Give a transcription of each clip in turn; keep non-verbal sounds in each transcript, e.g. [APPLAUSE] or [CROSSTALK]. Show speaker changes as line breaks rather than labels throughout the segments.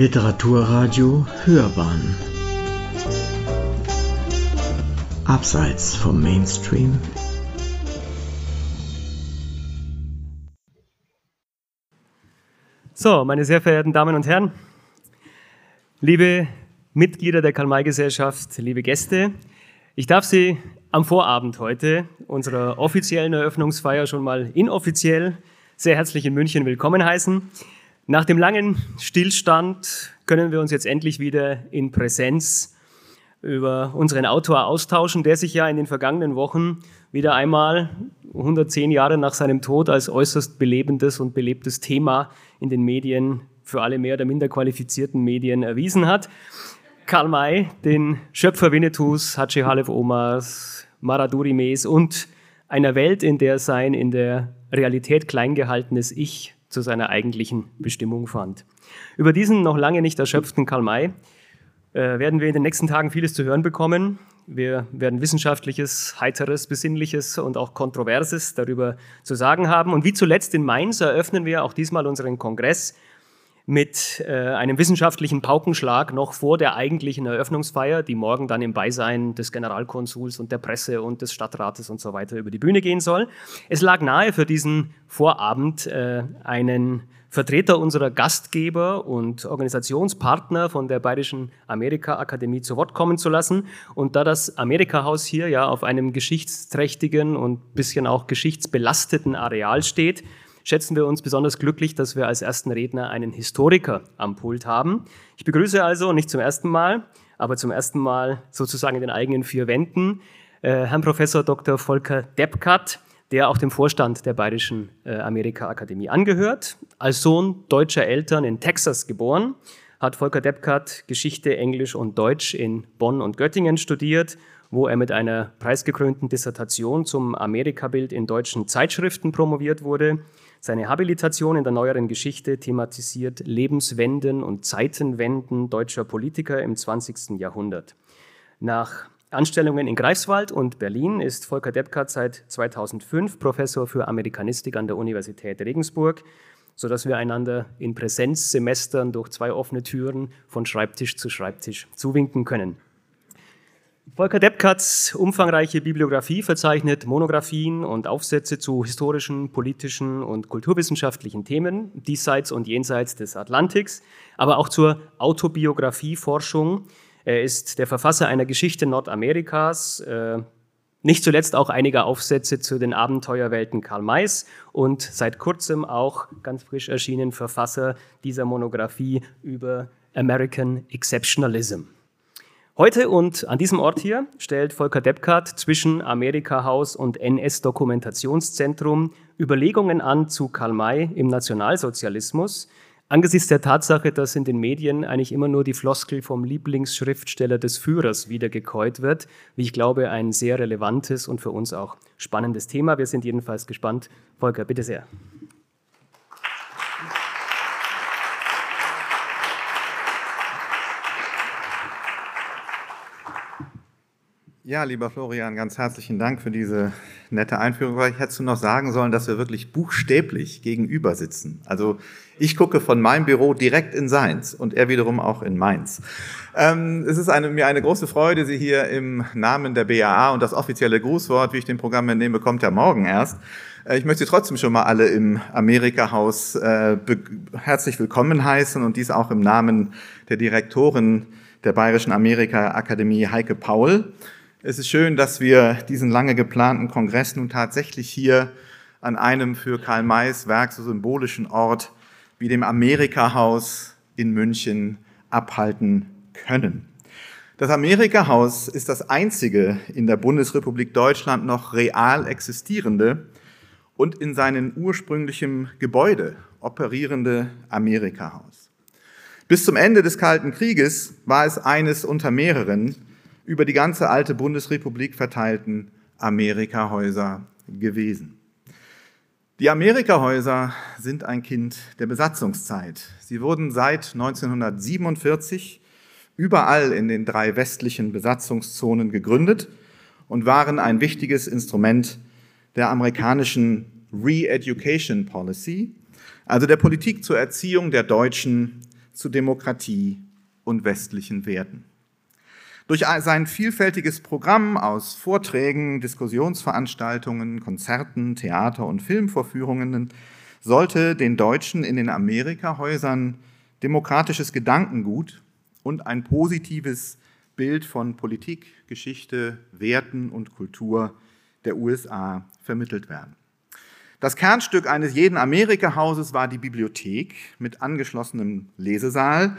Literaturradio Hörbahn Abseits vom Mainstream
So, meine sehr verehrten Damen und Herren, liebe Mitglieder der Karl-May-Gesellschaft, liebe Gäste, ich darf Sie am Vorabend heute unserer offiziellen Eröffnungsfeier schon mal inoffiziell sehr herzlich in München willkommen heißen. Nach dem langen Stillstand können wir uns jetzt endlich wieder in Präsenz über unseren Autor austauschen, der sich ja in den vergangenen Wochen wieder einmal 110 Jahre nach seinem Tod als äußerst belebendes und belebtes Thema in den Medien, für alle mehr oder minder qualifizierten Medien erwiesen hat. Karl May, den Schöpfer Winnetous, Haji Halef Omars, Maraduri Mes und einer Welt, in der sein in der Realität kleingehaltenes Ich zu seiner eigentlichen Bestimmung fand. Über diesen noch lange nicht erschöpften Karl May äh, werden wir in den nächsten Tagen vieles zu hören bekommen. Wir werden Wissenschaftliches, Heiteres, Besinnliches und auch Kontroverses darüber zu sagen haben. Und wie zuletzt in Mainz eröffnen wir auch diesmal unseren Kongress mit äh, einem wissenschaftlichen Paukenschlag noch vor der eigentlichen Eröffnungsfeier, die morgen dann im Beisein des Generalkonsuls und der Presse und des Stadtrates und so weiter über die Bühne gehen soll. Es lag nahe für diesen Vorabend äh, einen Vertreter unserer Gastgeber und Organisationspartner von der Bayerischen Amerika-Akademie zu Wort kommen zu lassen. Und da das Amerika-Haus hier ja auf einem geschichtsträchtigen und bisschen auch geschichtsbelasteten Areal steht, schätzen wir uns besonders glücklich, dass wir als ersten Redner einen Historiker am Pult haben. Ich begrüße also nicht zum ersten Mal, aber zum ersten Mal sozusagen in den eigenen vier Wänden äh, Herrn Professor Dr. Volker Deppkat, der auch dem Vorstand der Bayerischen äh, Amerika-Akademie angehört. Als Sohn deutscher Eltern in Texas geboren, hat Volker Deppkat Geschichte, Englisch und Deutsch in Bonn und Göttingen studiert wo er mit einer preisgekrönten Dissertation zum Amerikabild in deutschen Zeitschriften promoviert wurde. Seine Habilitation in der neueren Geschichte thematisiert Lebenswenden und Zeitenwenden deutscher Politiker im 20. Jahrhundert. Nach Anstellungen in Greifswald und Berlin ist Volker Deppkat seit 2005 Professor für Amerikanistik an der Universität Regensburg, sodass wir einander in Präsenzsemestern durch zwei offene Türen von Schreibtisch zu Schreibtisch zuwinken können. Volker Deppkatz umfangreiche Bibliografie verzeichnet Monographien und Aufsätze zu historischen, politischen und kulturwissenschaftlichen Themen diesseits und jenseits des Atlantiks, aber auch zur Autobiografieforschung. Er ist der Verfasser einer Geschichte Nordamerikas, äh, nicht zuletzt auch einiger Aufsätze zu den Abenteuerwelten Karl Mays und seit kurzem auch ganz frisch erschienen Verfasser dieser Monographie über American Exceptionalism. Heute und an diesem Ort hier stellt Volker Deppkat zwischen Amerika-Haus und NS-Dokumentationszentrum Überlegungen an zu Karl May im Nationalsozialismus, angesichts der Tatsache, dass in den Medien eigentlich immer nur die Floskel vom Lieblingsschriftsteller des Führers wiedergekäut wird, wie ich glaube, ein sehr relevantes und für uns auch spannendes Thema. Wir sind jedenfalls gespannt. Volker, bitte sehr.
Ja, lieber Florian, ganz herzlichen Dank für diese nette Einführung. Vielleicht hättest du noch sagen sollen, dass wir wirklich buchstäblich gegenüber sitzen. Also ich gucke von meinem Büro direkt in seins und er wiederum auch in meins. Ähm, es ist eine, mir eine große Freude, Sie hier im Namen der BAA und das offizielle Grußwort, wie ich den Programm entnehme, kommt ja morgen erst. Äh, ich möchte Sie trotzdem schon mal alle im Amerika-Haus äh, herzlich willkommen heißen und dies auch im Namen der Direktorin der Bayerischen Amerika-Akademie Heike Paul. Es ist schön, dass wir diesen lange geplanten Kongress nun tatsächlich hier an einem für Karl Mays Werk so symbolischen Ort wie dem Amerika-Haus in München abhalten können. Das Amerika-Haus ist das einzige in der Bundesrepublik Deutschland noch real existierende und in seinem ursprünglichen Gebäude operierende Amerika-Haus. Bis zum Ende des Kalten Krieges war es eines unter mehreren, über die ganze alte Bundesrepublik verteilten Amerikahäuser gewesen. Die Amerikahäuser sind ein Kind der Besatzungszeit. Sie wurden seit 1947 überall in den drei westlichen Besatzungszonen gegründet und waren ein wichtiges Instrument der amerikanischen Re-Education Policy, also der Politik zur Erziehung der Deutschen zu Demokratie und westlichen Werten. Durch sein vielfältiges Programm aus Vorträgen, Diskussionsveranstaltungen, Konzerten, Theater- und Filmvorführungen sollte den Deutschen in den Amerikahäusern demokratisches Gedankengut und ein positives Bild von Politik, Geschichte, Werten und Kultur der USA vermittelt werden. Das Kernstück eines jeden Amerika-Hauses war die Bibliothek mit angeschlossenem Lesesaal,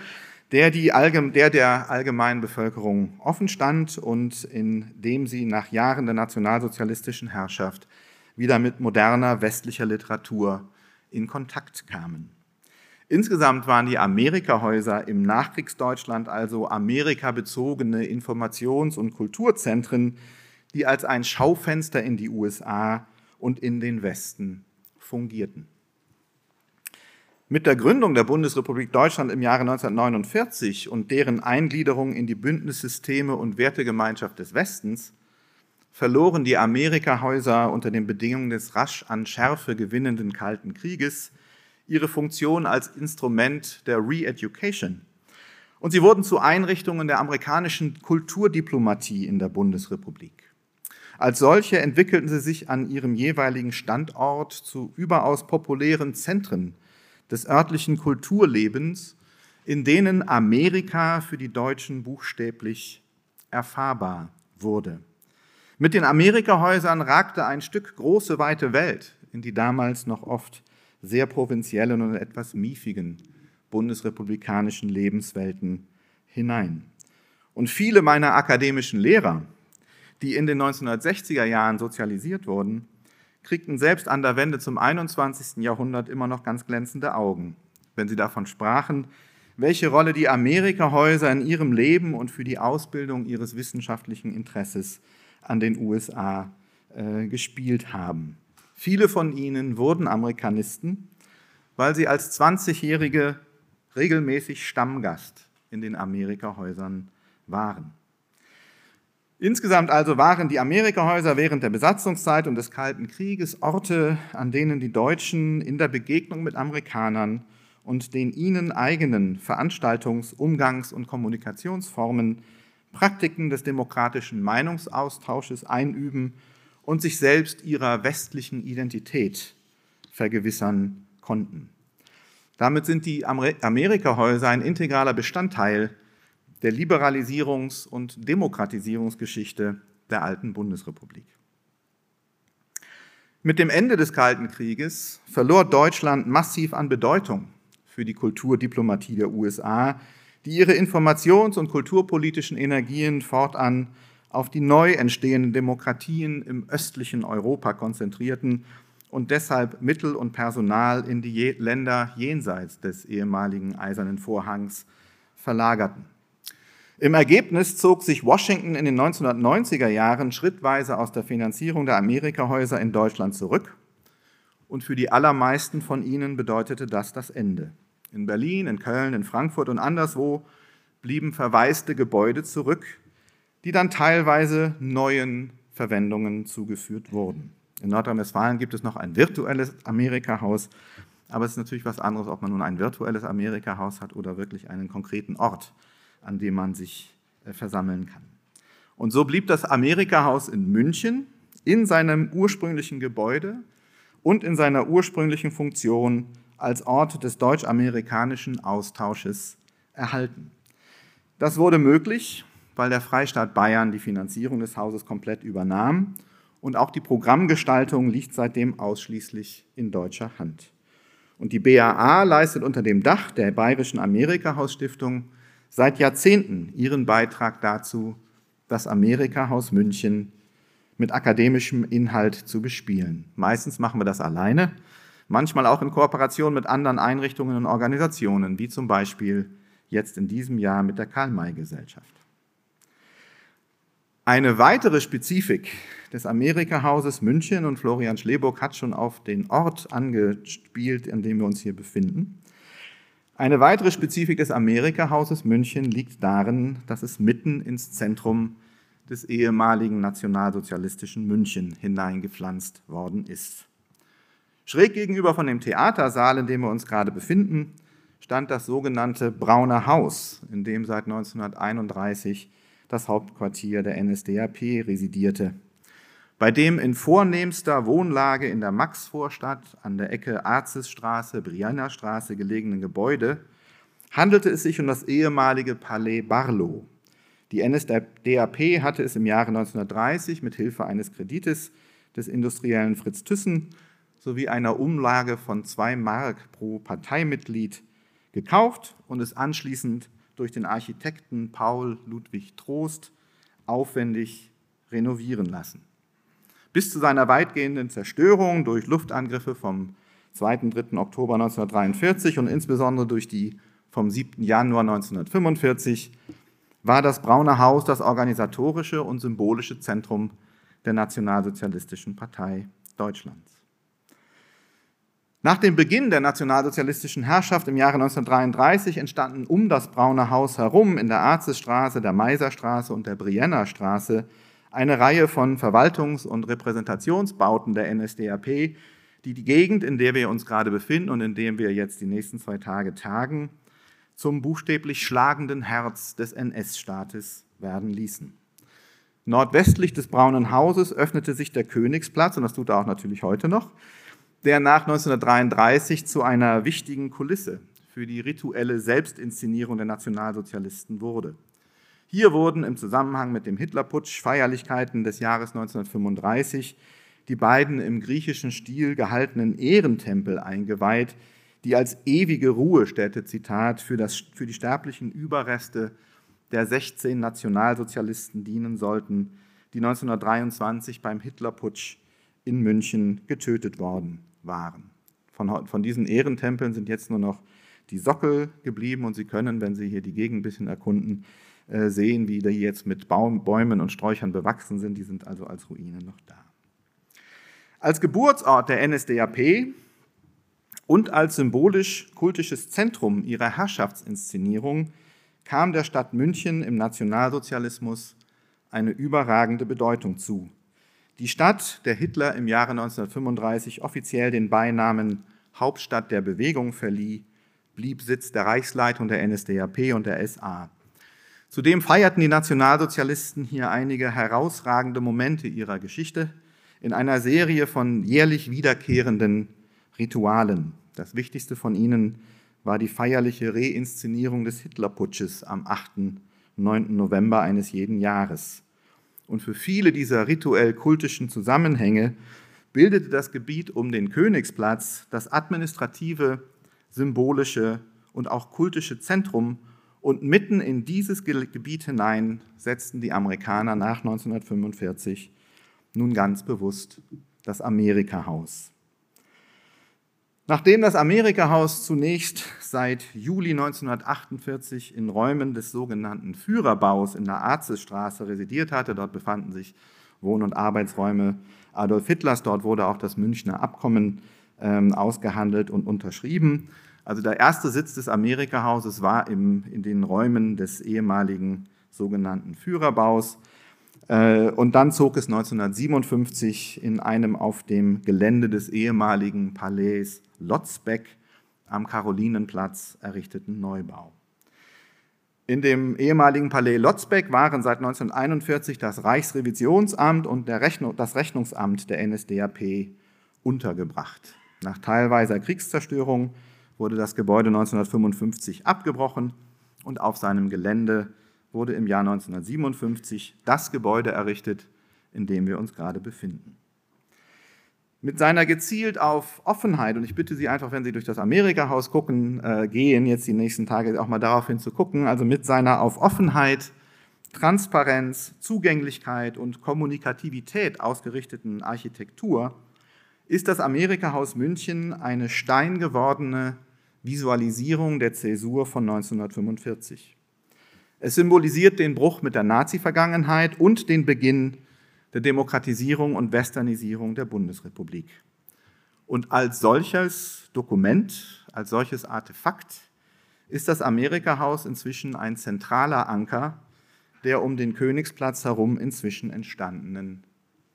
der, die, der der allgemeinen Bevölkerung offen stand und in dem sie nach Jahren der nationalsozialistischen Herrschaft wieder mit moderner westlicher Literatur in Kontakt kamen. Insgesamt waren die Amerikahäuser im Nachkriegsdeutschland also amerikabezogene Informations- und Kulturzentren, die als ein Schaufenster in die USA und in den Westen fungierten. Mit der Gründung der Bundesrepublik Deutschland im Jahre 1949 und deren Eingliederung in die Bündnissysteme und Wertegemeinschaft des Westens verloren die Amerikahäuser unter den Bedingungen des rasch an Schärfe gewinnenden Kalten Krieges ihre Funktion als Instrument der Re-Education. Und sie wurden zu Einrichtungen der amerikanischen Kulturdiplomatie in der Bundesrepublik. Als solche entwickelten sie sich an ihrem jeweiligen Standort zu überaus populären Zentren des örtlichen Kulturlebens, in denen Amerika für die Deutschen buchstäblich erfahrbar wurde. Mit den Amerikahäusern ragte ein Stück große, weite Welt in die damals noch oft sehr provinziellen und etwas miefigen bundesrepublikanischen Lebenswelten hinein. Und viele meiner akademischen Lehrer, die in den 1960er Jahren sozialisiert wurden, kriegten selbst an der Wende zum 21. Jahrhundert immer noch ganz glänzende Augen, wenn sie davon sprachen, welche Rolle die Amerikahäuser in ihrem Leben und für die Ausbildung ihres wissenschaftlichen Interesses an den USA äh, gespielt haben. Viele von ihnen wurden Amerikanisten, weil sie als 20-Jährige regelmäßig Stammgast in den Amerikahäusern waren. Insgesamt also waren die Amerikahäuser während der Besatzungszeit und des Kalten Krieges Orte, an denen die Deutschen in der Begegnung mit Amerikanern und den ihnen eigenen Veranstaltungs-, Umgangs- und Kommunikationsformen Praktiken des demokratischen Meinungsaustausches einüben und sich selbst ihrer westlichen Identität vergewissern konnten. Damit sind die Amerikahäuser ein integraler Bestandteil der Liberalisierungs- und Demokratisierungsgeschichte der alten Bundesrepublik. Mit dem Ende des Kalten Krieges verlor Deutschland massiv an Bedeutung für die Kulturdiplomatie der USA, die ihre informations- und kulturpolitischen Energien fortan auf die neu entstehenden Demokratien im östlichen Europa konzentrierten und deshalb Mittel und Personal in die Länder jenseits des ehemaligen Eisernen Vorhangs verlagerten. Im Ergebnis zog sich Washington in den 1990er Jahren schrittweise aus der Finanzierung der Amerikahäuser in Deutschland zurück. Und für die allermeisten von ihnen bedeutete das das Ende. In Berlin, in Köln, in Frankfurt und anderswo blieben verwaiste Gebäude zurück, die dann teilweise neuen Verwendungen zugeführt wurden. In Nordrhein-Westfalen gibt es noch ein virtuelles Amerikahaus, aber es ist natürlich was anderes, ob man nun ein virtuelles Amerikahaus hat oder wirklich einen konkreten Ort an dem man sich äh, versammeln kann. Und so blieb das Amerikahaus in München in seinem ursprünglichen Gebäude und in seiner ursprünglichen Funktion als Ort des deutsch-amerikanischen Austausches erhalten. Das wurde möglich, weil der Freistaat Bayern die Finanzierung des Hauses komplett übernahm und auch die Programmgestaltung liegt seitdem ausschließlich in deutscher Hand. Und die BAA leistet unter dem Dach der Bayerischen Amerikahaus-Stiftung seit Jahrzehnten ihren Beitrag dazu, das Amerika-Haus München mit akademischem Inhalt zu bespielen. Meistens machen wir das alleine, manchmal auch in Kooperation mit anderen Einrichtungen und Organisationen, wie zum Beispiel jetzt in diesem Jahr mit der Karl-May-Gesellschaft. Eine weitere Spezifik des Amerika-Hauses München und Florian Schleburg hat schon auf den Ort angespielt, an dem wir uns hier befinden. Eine weitere Spezifik des Amerika-Hauses München liegt darin, dass es mitten ins Zentrum des ehemaligen nationalsozialistischen München hineingepflanzt worden ist. Schräg gegenüber von dem Theatersaal, in dem wir uns gerade befinden, stand das sogenannte Braune Haus, in dem seit 1931 das Hauptquartier der NSDAP residierte. Bei dem in vornehmster Wohnlage in der Maxvorstadt an der Ecke Arzesstraße, Brianna Straße gelegenen Gebäude handelte es sich um das ehemalige Palais Barlow. Die NSDAP hatte es im Jahre 1930 mit Hilfe eines Kredites des Industriellen Fritz Thyssen sowie einer Umlage von zwei Mark pro Parteimitglied gekauft und es anschließend durch den Architekten Paul Ludwig Trost aufwendig renovieren lassen. Bis zu seiner weitgehenden Zerstörung durch Luftangriffe vom 2. und 3. Oktober 1943 und insbesondere durch die vom 7. Januar 1945 war das Braune Haus das organisatorische und symbolische Zentrum der Nationalsozialistischen Partei Deutschlands. Nach dem Beginn der nationalsozialistischen Herrschaft im Jahre 1933 entstanden um das Braune Haus herum in der Arzesstraße, der Meiserstraße und der Brienner Straße eine Reihe von Verwaltungs- und Repräsentationsbauten der NSDAP, die die Gegend, in der wir uns gerade befinden und in der wir jetzt die nächsten zwei Tage tagen, zum buchstäblich schlagenden Herz des NS-Staates werden ließen. Nordwestlich des Braunen Hauses öffnete sich der Königsplatz, und das tut er auch natürlich heute noch, der nach 1933 zu einer wichtigen Kulisse für die rituelle Selbstinszenierung der Nationalsozialisten wurde. Hier wurden im Zusammenhang mit dem Hitlerputsch Feierlichkeiten des Jahres 1935 die beiden im griechischen Stil gehaltenen Ehrentempel eingeweiht, die als ewige Ruhestätte, Zitat, für, das, für die sterblichen Überreste der 16 Nationalsozialisten dienen sollten, die 1923 beim Hitlerputsch in München getötet worden waren. Von, von diesen Ehrentempeln sind jetzt nur noch die Sockel geblieben und Sie können, wenn Sie hier die Gegend ein bisschen erkunden, sehen, wie die jetzt mit Bäumen und Sträuchern bewachsen sind. Die sind also als Ruinen noch da. Als Geburtsort der NSDAP und als symbolisch-kultisches Zentrum ihrer Herrschaftsinszenierung kam der Stadt München im Nationalsozialismus eine überragende Bedeutung zu. Die Stadt, der Hitler im Jahre 1935 offiziell den Beinamen Hauptstadt der Bewegung verlieh, blieb Sitz der Reichsleitung der NSDAP und der SA. Zudem feierten die Nationalsozialisten hier einige herausragende Momente ihrer Geschichte in einer Serie von jährlich wiederkehrenden Ritualen. Das wichtigste von ihnen war die feierliche Reinszenierung des Hitlerputsches am 8. 9. November eines jeden Jahres. Und für viele dieser rituell-kultischen Zusammenhänge bildete das Gebiet um den Königsplatz das administrative, symbolische und auch kultische Zentrum. Und mitten in dieses Gebiet hinein setzten die Amerikaner nach 1945 nun ganz bewusst das Amerika-Haus. Nachdem das Amerika-Haus zunächst seit Juli 1948 in Räumen des sogenannten Führerbaus in der Arzesstraße residiert hatte, dort befanden sich Wohn- und Arbeitsräume Adolf Hitlers, dort wurde auch das Münchner Abkommen ähm, ausgehandelt und unterschrieben. Also der erste Sitz des Amerika-Hauses war im, in den Räumen des ehemaligen sogenannten Führerbaus. Äh, und dann zog es 1957 in einem auf dem Gelände des ehemaligen Palais Lotzbeck am Karolinenplatz errichteten Neubau. In dem ehemaligen Palais Lotzbeck waren seit 1941 das Reichsrevisionsamt und Rechnung, das Rechnungsamt der NSDAP untergebracht. Nach teilweiser Kriegszerstörung wurde das Gebäude 1955 abgebrochen und auf seinem Gelände wurde im Jahr 1957 das Gebäude errichtet, in dem wir uns gerade befinden. Mit seiner gezielt auf Offenheit, und ich bitte Sie einfach, wenn Sie durch das Amerika-Haus gucken, äh, gehen, jetzt die nächsten Tage auch mal darauf hin zu gucken, also mit seiner auf Offenheit, Transparenz, Zugänglichkeit und Kommunikativität ausgerichteten Architektur, ist das Amerika-Haus München eine steingewordene Visualisierung der Zäsur von 1945. Es symbolisiert den Bruch mit der Nazi-Vergangenheit und den Beginn der Demokratisierung und Westernisierung der Bundesrepublik. Und als solches Dokument, als solches Artefakt ist das Amerika-Haus inzwischen ein zentraler Anker der um den Königsplatz herum inzwischen entstandenen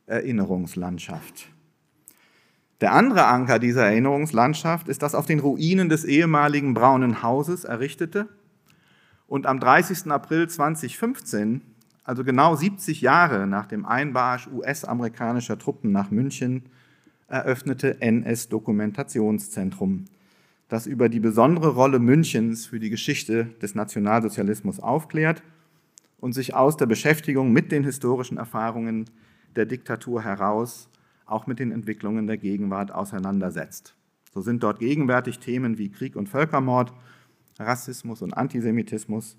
Erinnerungslandschaft. Der andere Anker dieser Erinnerungslandschaft ist das auf den Ruinen des ehemaligen Braunen Hauses errichtete und am 30. April 2015, also genau 70 Jahre nach dem Einmarsch US-amerikanischer Truppen nach München, eröffnete NS-Dokumentationszentrum, das über die besondere Rolle Münchens für die Geschichte des Nationalsozialismus aufklärt und sich aus der Beschäftigung mit den historischen Erfahrungen der Diktatur heraus auch mit den Entwicklungen der Gegenwart auseinandersetzt. So sind dort gegenwärtig Themen wie Krieg und Völkermord, Rassismus und Antisemitismus,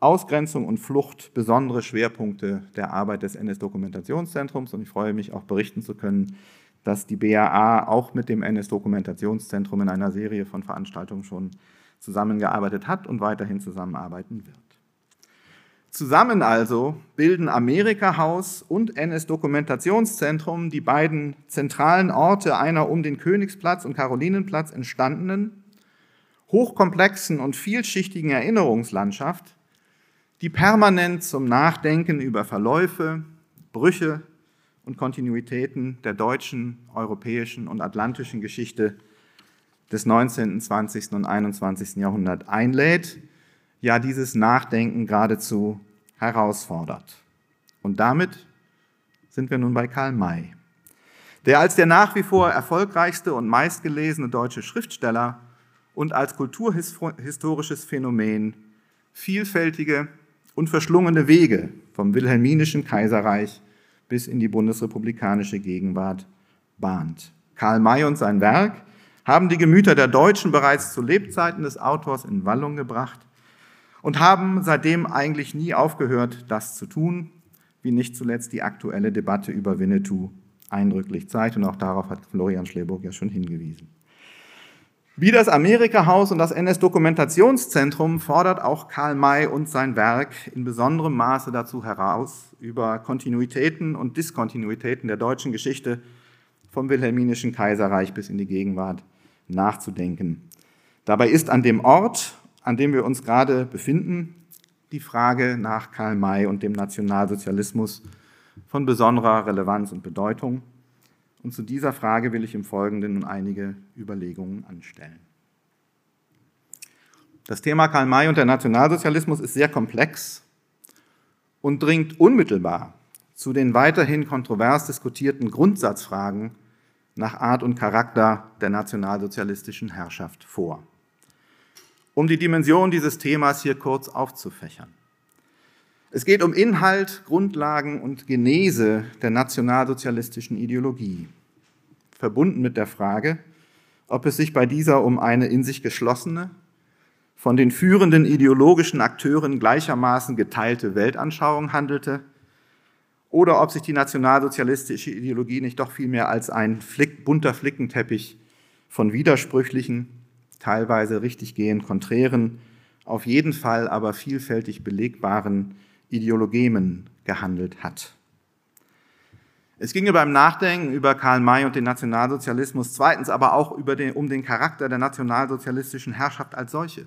Ausgrenzung und Flucht besondere Schwerpunkte der Arbeit des NS-Dokumentationszentrums und ich freue mich auch berichten zu können, dass die BAA auch mit dem NS-Dokumentationszentrum in einer Serie von Veranstaltungen schon zusammengearbeitet hat und weiterhin zusammenarbeiten wird. Zusammen also bilden Amerika-Haus und NS-Dokumentationszentrum die beiden zentralen Orte einer um den Königsplatz und Karolinenplatz entstandenen, hochkomplexen und vielschichtigen Erinnerungslandschaft, die permanent zum Nachdenken über Verläufe, Brüche und Kontinuitäten der deutschen, europäischen und atlantischen Geschichte des 19., 20. und 21. Jahrhunderts einlädt, ja dieses Nachdenken geradezu herausfordert. Und damit sind wir nun bei Karl May, der als der nach wie vor erfolgreichste und meistgelesene deutsche Schriftsteller und als kulturhistorisches Phänomen vielfältige und verschlungene Wege vom wilhelminischen Kaiserreich bis in die bundesrepublikanische Gegenwart bahnt. Karl May und sein Werk haben die Gemüter der Deutschen bereits zu Lebzeiten des Autors in Wallung gebracht und haben seitdem eigentlich nie aufgehört, das zu tun, wie nicht zuletzt die aktuelle Debatte über Winnetou eindrücklich zeigt. Und auch darauf hat Florian Schleburg ja schon hingewiesen. Wie das Amerika-Haus und das NS-Dokumentationszentrum fordert auch Karl May und sein Werk in besonderem Maße dazu heraus, über Kontinuitäten und Diskontinuitäten der deutschen Geschichte vom Wilhelminischen Kaiserreich bis in die Gegenwart nachzudenken. Dabei ist an dem Ort, an dem wir uns gerade befinden, die Frage nach Karl May und dem Nationalsozialismus von besonderer Relevanz und Bedeutung. Und zu dieser Frage will ich im Folgenden nun einige Überlegungen anstellen. Das Thema Karl May und der Nationalsozialismus ist sehr komplex und dringt unmittelbar zu den weiterhin kontrovers diskutierten Grundsatzfragen nach Art und Charakter der nationalsozialistischen Herrschaft vor. Um die Dimension dieses Themas hier kurz aufzufächern. Es geht um Inhalt, Grundlagen und Genese der nationalsozialistischen Ideologie, verbunden mit der Frage, ob es sich bei dieser um eine in sich geschlossene, von den führenden ideologischen Akteuren gleichermaßen geteilte Weltanschauung handelte oder ob sich die nationalsozialistische Ideologie nicht doch vielmehr als ein Flick, bunter Flickenteppich von widersprüchlichen, teilweise richtiggehend konträren, auf jeden Fall aber vielfältig belegbaren Ideologemen gehandelt hat. Es ginge beim Nachdenken über Karl May und den Nationalsozialismus zweitens aber auch den, um den Charakter der nationalsozialistischen Herrschaft als solche,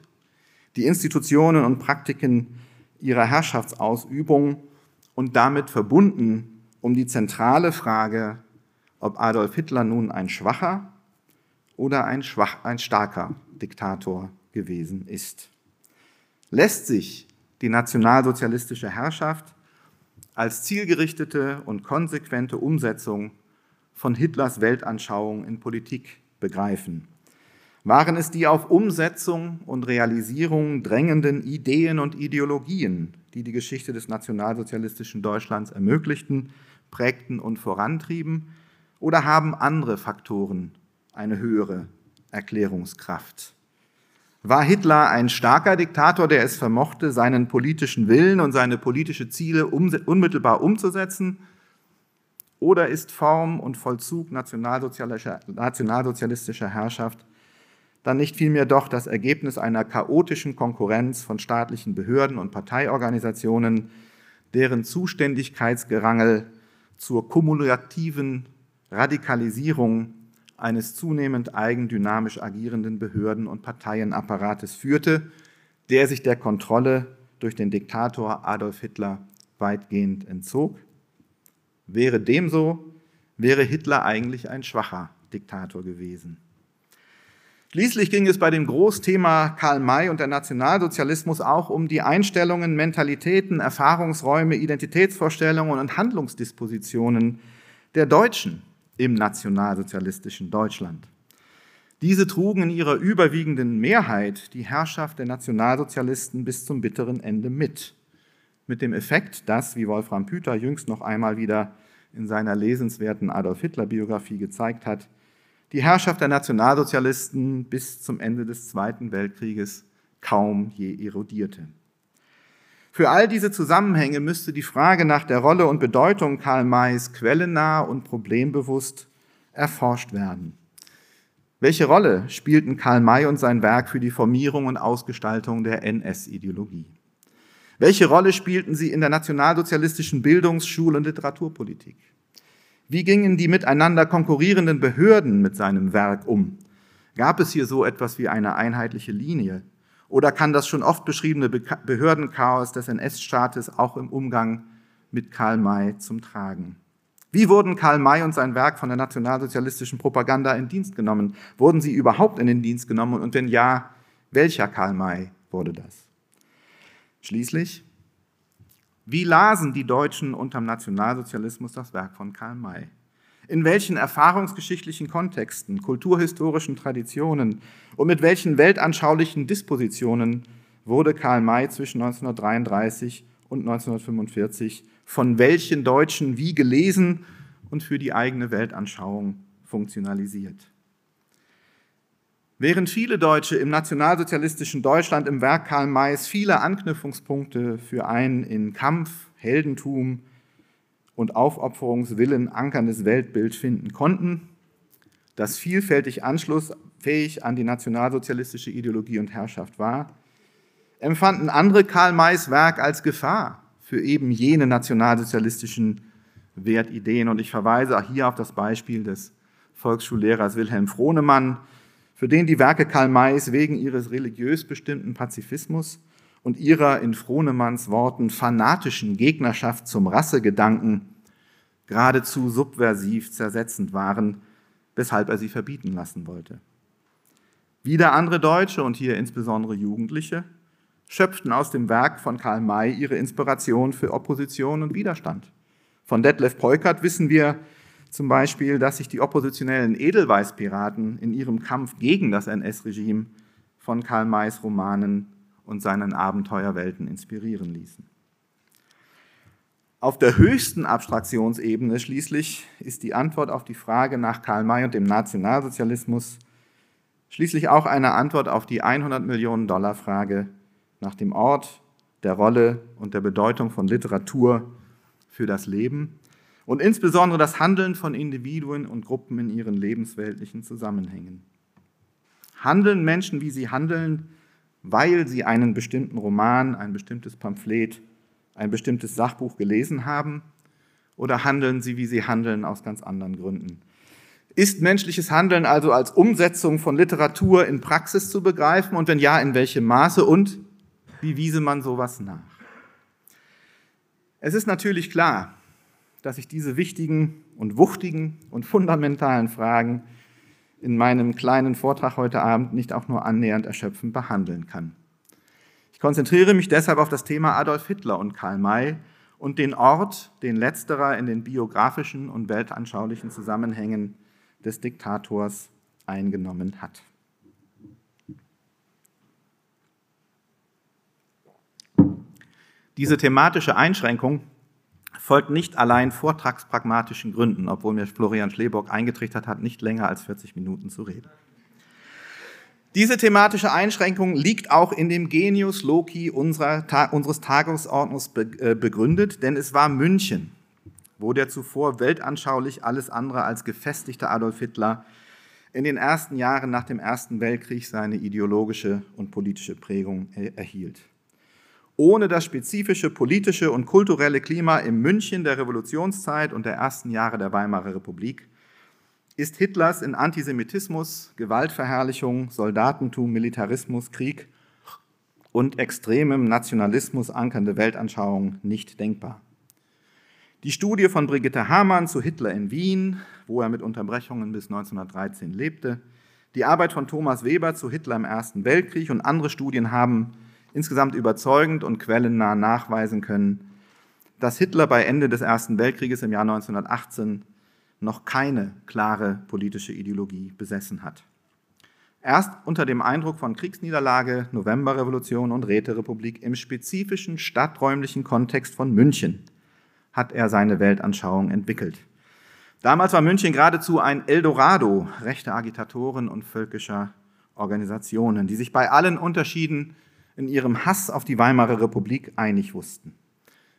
die Institutionen und Praktiken ihrer Herrschaftsausübung und damit verbunden um die zentrale Frage, ob Adolf Hitler nun ein schwacher oder ein, schwach, ein starker Diktator gewesen ist. Lässt sich die nationalsozialistische Herrschaft als zielgerichtete und konsequente Umsetzung von Hitlers Weltanschauung in Politik begreifen. Waren es die auf Umsetzung und Realisierung drängenden Ideen und Ideologien, die die Geschichte des nationalsozialistischen Deutschlands ermöglichten, prägten und vorantrieben, oder haben andere Faktoren eine höhere Erklärungskraft? War Hitler ein starker Diktator, der es vermochte, seinen politischen Willen und seine politischen Ziele unmittelbar umzusetzen? Oder ist Form und Vollzug nationalsozialistischer Herrschaft dann nicht vielmehr doch das Ergebnis einer chaotischen Konkurrenz von staatlichen Behörden und Parteiorganisationen, deren Zuständigkeitsgerangel zur kumulativen Radikalisierung eines zunehmend eigendynamisch agierenden Behörden- und Parteienapparates führte, der sich der Kontrolle durch den Diktator Adolf Hitler weitgehend entzog? Wäre dem so, wäre Hitler eigentlich ein schwacher Diktator gewesen. Schließlich ging es bei dem Großthema Karl May und der Nationalsozialismus auch um die Einstellungen, Mentalitäten, Erfahrungsräume, Identitätsvorstellungen und Handlungsdispositionen der Deutschen im nationalsozialistischen Deutschland. Diese trugen in ihrer überwiegenden Mehrheit die Herrschaft der Nationalsozialisten bis zum bitteren Ende mit. Mit dem Effekt, dass, wie Wolfram Püter jüngst noch einmal wieder in seiner lesenswerten Adolf Hitler-Biografie gezeigt hat, die Herrschaft der Nationalsozialisten bis zum Ende des Zweiten Weltkrieges kaum je erodierte. Für all diese Zusammenhänge müsste die Frage nach der Rolle und Bedeutung Karl Mays quellennah und problembewusst erforscht werden. Welche Rolle spielten Karl May und sein Werk für die Formierung und Ausgestaltung der NS-Ideologie? Welche Rolle spielten sie in der nationalsozialistischen Bildungs-, Schul- und Literaturpolitik? Wie gingen die miteinander konkurrierenden Behörden mit seinem Werk um? Gab es hier so etwas wie eine einheitliche Linie? Oder kann das schon oft beschriebene Behördenchaos des NS-Staates auch im Umgang mit Karl May zum Tragen? Wie wurden Karl May und sein Werk von der nationalsozialistischen Propaganda in Dienst genommen? Wurden sie überhaupt in den Dienst genommen? Und wenn ja, welcher Karl May wurde das? Schließlich, wie lasen die Deutschen unterm Nationalsozialismus das Werk von Karl May? In welchen erfahrungsgeschichtlichen Kontexten, kulturhistorischen Traditionen und mit welchen weltanschaulichen Dispositionen wurde Karl May zwischen 1933 und 1945 von welchen Deutschen wie gelesen und für die eigene Weltanschauung funktionalisiert? Während viele Deutsche im nationalsozialistischen Deutschland im Werk Karl Mays viele Anknüpfungspunkte für ein in Kampf, Heldentum und Aufopferungswillen ankerndes Weltbild finden konnten, das vielfältig anschlussfähig an die nationalsozialistische Ideologie und Herrschaft war, empfanden andere Karl Mays Werk als Gefahr für eben jene nationalsozialistischen Wertideen. Und ich verweise hier auf das Beispiel des Volksschullehrers Wilhelm Frohnemann, für den die Werke Karl Mays wegen ihres religiös bestimmten Pazifismus und ihrer in Frohnemanns Worten fanatischen Gegnerschaft zum Rassegedanken geradezu subversiv zersetzend waren, weshalb er sie verbieten lassen wollte. Wieder andere Deutsche und hier insbesondere Jugendliche schöpften aus dem Werk von Karl May ihre Inspiration für Opposition und Widerstand. Von Detlef Peukert wissen wir, zum Beispiel, dass sich die oppositionellen Edelweißpiraten in ihrem Kampf gegen das NS-Regime von Karl Mays Romanen und seinen Abenteuerwelten inspirieren ließen. Auf der höchsten Abstraktionsebene schließlich ist die Antwort auf die Frage nach Karl May und dem Nationalsozialismus schließlich auch eine Antwort auf die 100 Millionen Dollar Frage nach dem Ort, der Rolle und der Bedeutung von Literatur für das Leben und insbesondere das Handeln von Individuen und Gruppen in ihren lebensweltlichen Zusammenhängen. Handeln Menschen, wie sie handeln, weil sie einen bestimmten Roman, ein bestimmtes Pamphlet, ein bestimmtes Sachbuch gelesen haben, oder handeln sie, wie sie handeln, aus ganz anderen Gründen? Ist menschliches Handeln also als Umsetzung von Literatur in Praxis zu begreifen und wenn ja, in welchem Maße und wie wiese man sowas nach? Es ist natürlich klar, dass ich diese wichtigen und wuchtigen und fundamentalen Fragen in meinem kleinen Vortrag heute Abend nicht auch nur annähernd erschöpfend behandeln kann. Ich konzentriere mich deshalb auf das Thema Adolf Hitler und Karl May und den Ort, den letzterer in den biografischen und weltanschaulichen Zusammenhängen des Diktators eingenommen hat. Diese thematische Einschränkung folgt nicht allein vortragspragmatischen Gründen, obwohl mir Florian Schlebock eingetrichtert hat, nicht länger als 40 Minuten zu reden. Diese thematische Einschränkung liegt auch in dem Genius Loci unserer, unseres Tagungsordners äh, begründet, denn es war München, wo der zuvor weltanschaulich alles andere als gefestigte Adolf Hitler in den ersten Jahren nach dem Ersten Weltkrieg seine ideologische und politische Prägung erhielt. Ohne das spezifische politische und kulturelle Klima im München der Revolutionszeit und der ersten Jahre der Weimarer Republik ist Hitlers in Antisemitismus, Gewaltverherrlichung, Soldatentum, Militarismus, Krieg und extremem Nationalismus ankernde Weltanschauung nicht denkbar. Die Studie von Brigitte Hamann zu Hitler in Wien, wo er mit Unterbrechungen bis 1913 lebte, die Arbeit von Thomas Weber zu Hitler im Ersten Weltkrieg und andere Studien haben insgesamt überzeugend und quellennah nachweisen können, dass Hitler bei Ende des Ersten Weltkrieges im Jahr 1918 noch keine klare politische Ideologie besessen hat. Erst unter dem Eindruck von Kriegsniederlage, Novemberrevolution und Räterepublik im spezifischen stadträumlichen Kontext von München hat er seine Weltanschauung entwickelt. Damals war München geradezu ein Eldorado rechter Agitatoren und völkischer Organisationen, die sich bei allen Unterschieden in ihrem Hass auf die Weimarer Republik einig wussten.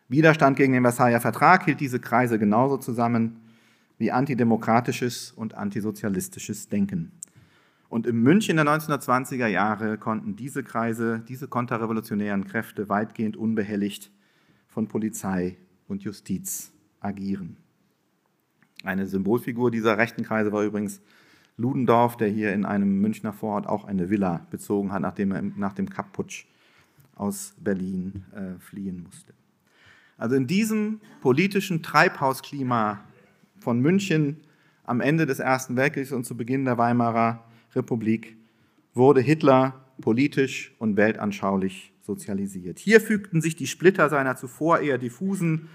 Widerstand gegen den Versailler Vertrag hielt diese Kreise genauso zusammen wie antidemokratisches und antisozialistisches Denken. Und im München der 1920er Jahre konnten diese Kreise, diese konterrevolutionären Kräfte weitgehend unbehelligt von Polizei und Justiz agieren. Eine Symbolfigur dieser rechten Kreise war übrigens Ludendorff, der hier in einem Münchner Vorort auch eine Villa bezogen hat, nachdem er nach dem Kapputsch aus Berlin äh, fliehen musste. Also in diesem politischen Treibhausklima von München am Ende des Ersten Weltkriegs und zu Beginn der Weimarer Republik wurde Hitler politisch und weltanschaulich sozialisiert. Hier fügten sich die Splitter seiner zuvor eher diffusen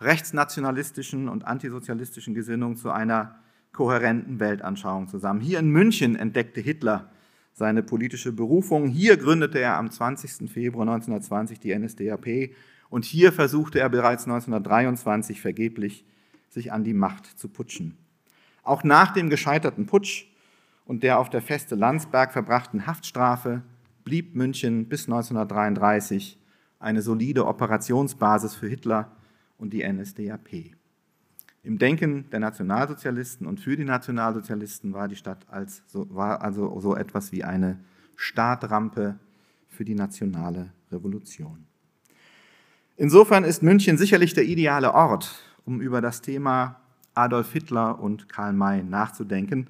rechtsnationalistischen und antisozialistischen Gesinnung zu einer kohärenten Weltanschauung zusammen. Hier in München entdeckte Hitler seine politische Berufung. Hier gründete er am 20. Februar 1920 die NSDAP und hier versuchte er bereits 1923 vergeblich, sich an die Macht zu putschen. Auch nach dem gescheiterten Putsch und der auf der Feste Landsberg verbrachten Haftstrafe blieb München bis 1933 eine solide Operationsbasis für Hitler und die NSDAP. Im Denken der Nationalsozialisten und für die Nationalsozialisten war die Stadt als, war also so etwas wie eine Startrampe für die nationale Revolution. Insofern ist München sicherlich der ideale Ort, um über das Thema Adolf Hitler und Karl May nachzudenken,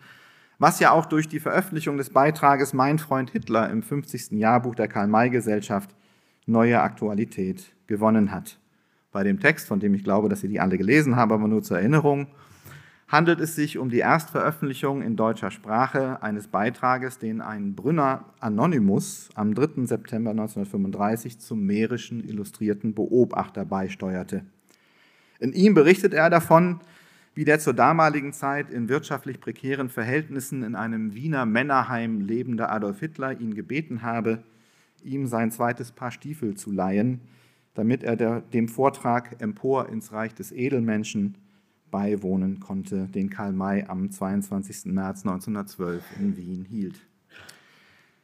was ja auch durch die Veröffentlichung des Beitrages Mein Freund Hitler im 50. Jahrbuch der Karl-May-Gesellschaft neue Aktualität gewonnen hat. Bei dem Text, von dem ich glaube, dass Sie die alle gelesen haben, aber nur zur Erinnerung, handelt es sich um die Erstveröffentlichung in deutscher Sprache eines Beitrages, den ein Brünner Anonymous am 3. September 1935 zum mährischen illustrierten Beobachter beisteuerte. In ihm berichtet er davon, wie der zur damaligen Zeit in wirtschaftlich prekären Verhältnissen in einem Wiener Männerheim lebende Adolf Hitler ihn gebeten habe, ihm sein zweites Paar Stiefel zu leihen, damit er der, dem Vortrag Empor ins Reich des Edelmenschen beiwohnen konnte, den Karl May am 22. März 1912 in Wien hielt.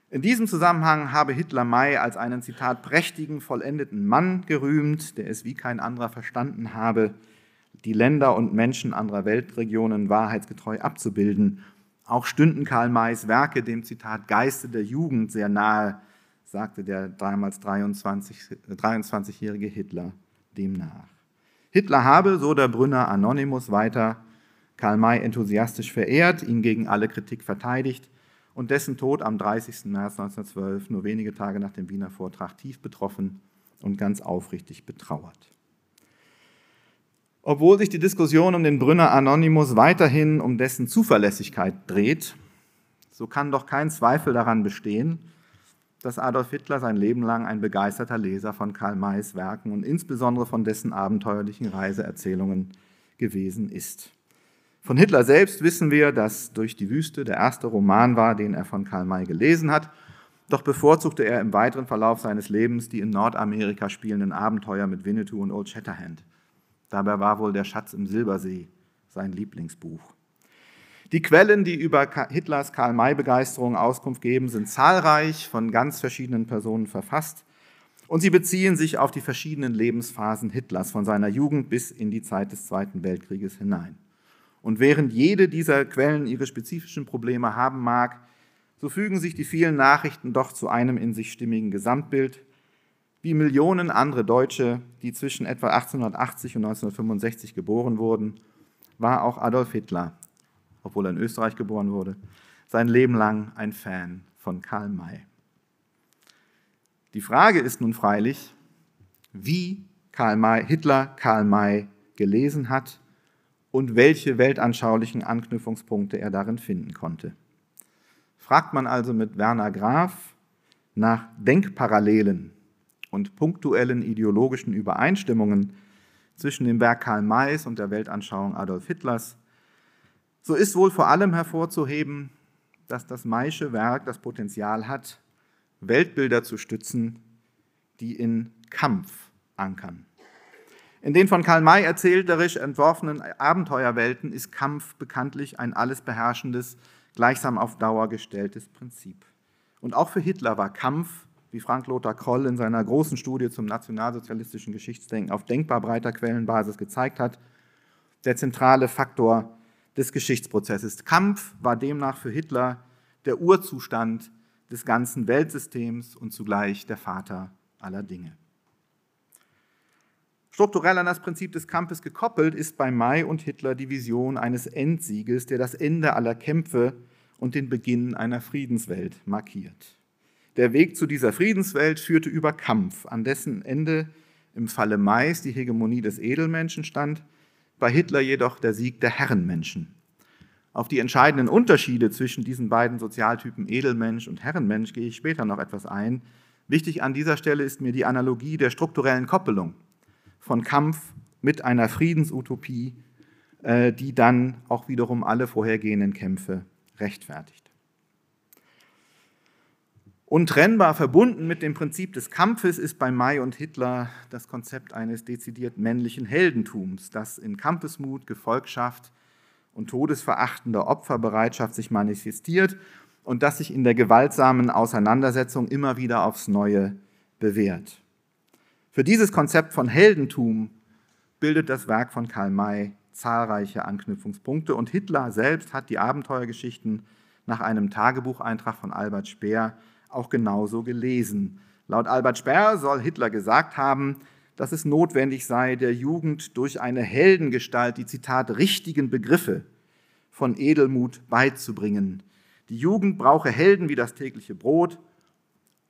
In diesem Zusammenhang habe Hitler May als einen, Zitat, prächtigen, vollendeten Mann gerühmt, der es wie kein anderer verstanden habe, die Länder und Menschen anderer Weltregionen wahrheitsgetreu abzubilden. Auch stünden Karl Mays Werke dem, Zitat, Geiste der Jugend sehr nahe, sagte der damals 23, 23-jährige Hitler demnach. Hitler habe, so der Brünner Anonymous weiter, Karl May enthusiastisch verehrt, ihn gegen alle Kritik verteidigt und dessen Tod am 30. März 1912, nur wenige Tage nach dem Wiener Vortrag, tief betroffen und ganz aufrichtig betrauert. Obwohl sich die Diskussion um den Brünner Anonymous weiterhin um dessen Zuverlässigkeit dreht, so kann doch kein Zweifel daran bestehen, dass Adolf Hitler sein Leben lang ein begeisterter Leser von Karl Mays Werken und insbesondere von dessen abenteuerlichen Reiseerzählungen gewesen ist. Von Hitler selbst wissen wir, dass durch die Wüste der erste Roman war, den er von Karl May gelesen hat. Doch bevorzugte er im weiteren Verlauf seines Lebens die in Nordamerika spielenden Abenteuer mit Winnetou und Old Shatterhand. Dabei war wohl der Schatz im Silbersee sein Lieblingsbuch. Die Quellen, die über Hitlers Karl-May-Begeisterung Auskunft geben, sind zahlreich, von ganz verschiedenen Personen verfasst. Und sie beziehen sich auf die verschiedenen Lebensphasen Hitlers, von seiner Jugend bis in die Zeit des Zweiten Weltkrieges hinein. Und während jede dieser Quellen ihre spezifischen Probleme haben mag, so fügen sich die vielen Nachrichten doch zu einem in sich stimmigen Gesamtbild. Wie Millionen andere Deutsche, die zwischen etwa 1880 und 1965 geboren wurden, war auch Adolf Hitler obwohl er in Österreich geboren wurde, sein Leben lang ein Fan von Karl May. Die Frage ist nun freilich, wie Karl May, Hitler Karl May gelesen hat und welche weltanschaulichen Anknüpfungspunkte er darin finden konnte. Fragt man also mit Werner Graf nach Denkparallelen und punktuellen ideologischen Übereinstimmungen zwischen dem Werk Karl Mays und der Weltanschauung Adolf Hitlers, so ist wohl vor allem hervorzuheben, dass das Maysche Werk das Potenzial hat, Weltbilder zu stützen, die in Kampf ankern. In den von Karl May erzählterisch entworfenen Abenteuerwelten ist Kampf bekanntlich ein alles beherrschendes, gleichsam auf Dauer gestelltes Prinzip. Und auch für Hitler war Kampf, wie Frank Lothar Kroll in seiner großen Studie zum nationalsozialistischen Geschichtsdenken auf denkbar breiter Quellenbasis gezeigt hat, der zentrale Faktor des Geschichtsprozesses. Kampf war demnach für Hitler der Urzustand des ganzen Weltsystems und zugleich der Vater aller Dinge. Strukturell an das Prinzip des Kampfes gekoppelt ist bei May und Hitler die Vision eines Endsieges, der das Ende aller Kämpfe und den Beginn einer Friedenswelt markiert. Der Weg zu dieser Friedenswelt führte über Kampf, an dessen Ende im Falle Mays die Hegemonie des Edelmenschen stand, bei Hitler jedoch der Sieg der Herrenmenschen. Auf die entscheidenden Unterschiede zwischen diesen beiden Sozialtypen Edelmensch und Herrenmensch gehe ich später noch etwas ein. Wichtig an dieser Stelle ist mir die Analogie der strukturellen Koppelung von Kampf mit einer Friedensutopie, äh, die dann auch wiederum alle vorhergehenden Kämpfe rechtfertigt. Untrennbar verbunden mit dem Prinzip des Kampfes ist bei May und Hitler das Konzept eines dezidiert männlichen Heldentums, das in Kampfesmut, Gefolgschaft und todesverachtender Opferbereitschaft sich manifestiert und das sich in der gewaltsamen Auseinandersetzung immer wieder aufs Neue bewährt. Für dieses Konzept von Heldentum bildet das Werk von Karl May zahlreiche Anknüpfungspunkte und Hitler selbst hat die Abenteuergeschichten nach einem Tagebucheintrag von Albert Speer auch genauso gelesen. Laut Albert Speer soll Hitler gesagt haben, dass es notwendig sei, der Jugend durch eine Heldengestalt die Zitat richtigen Begriffe von Edelmut beizubringen. Die Jugend brauche Helden wie das tägliche Brot.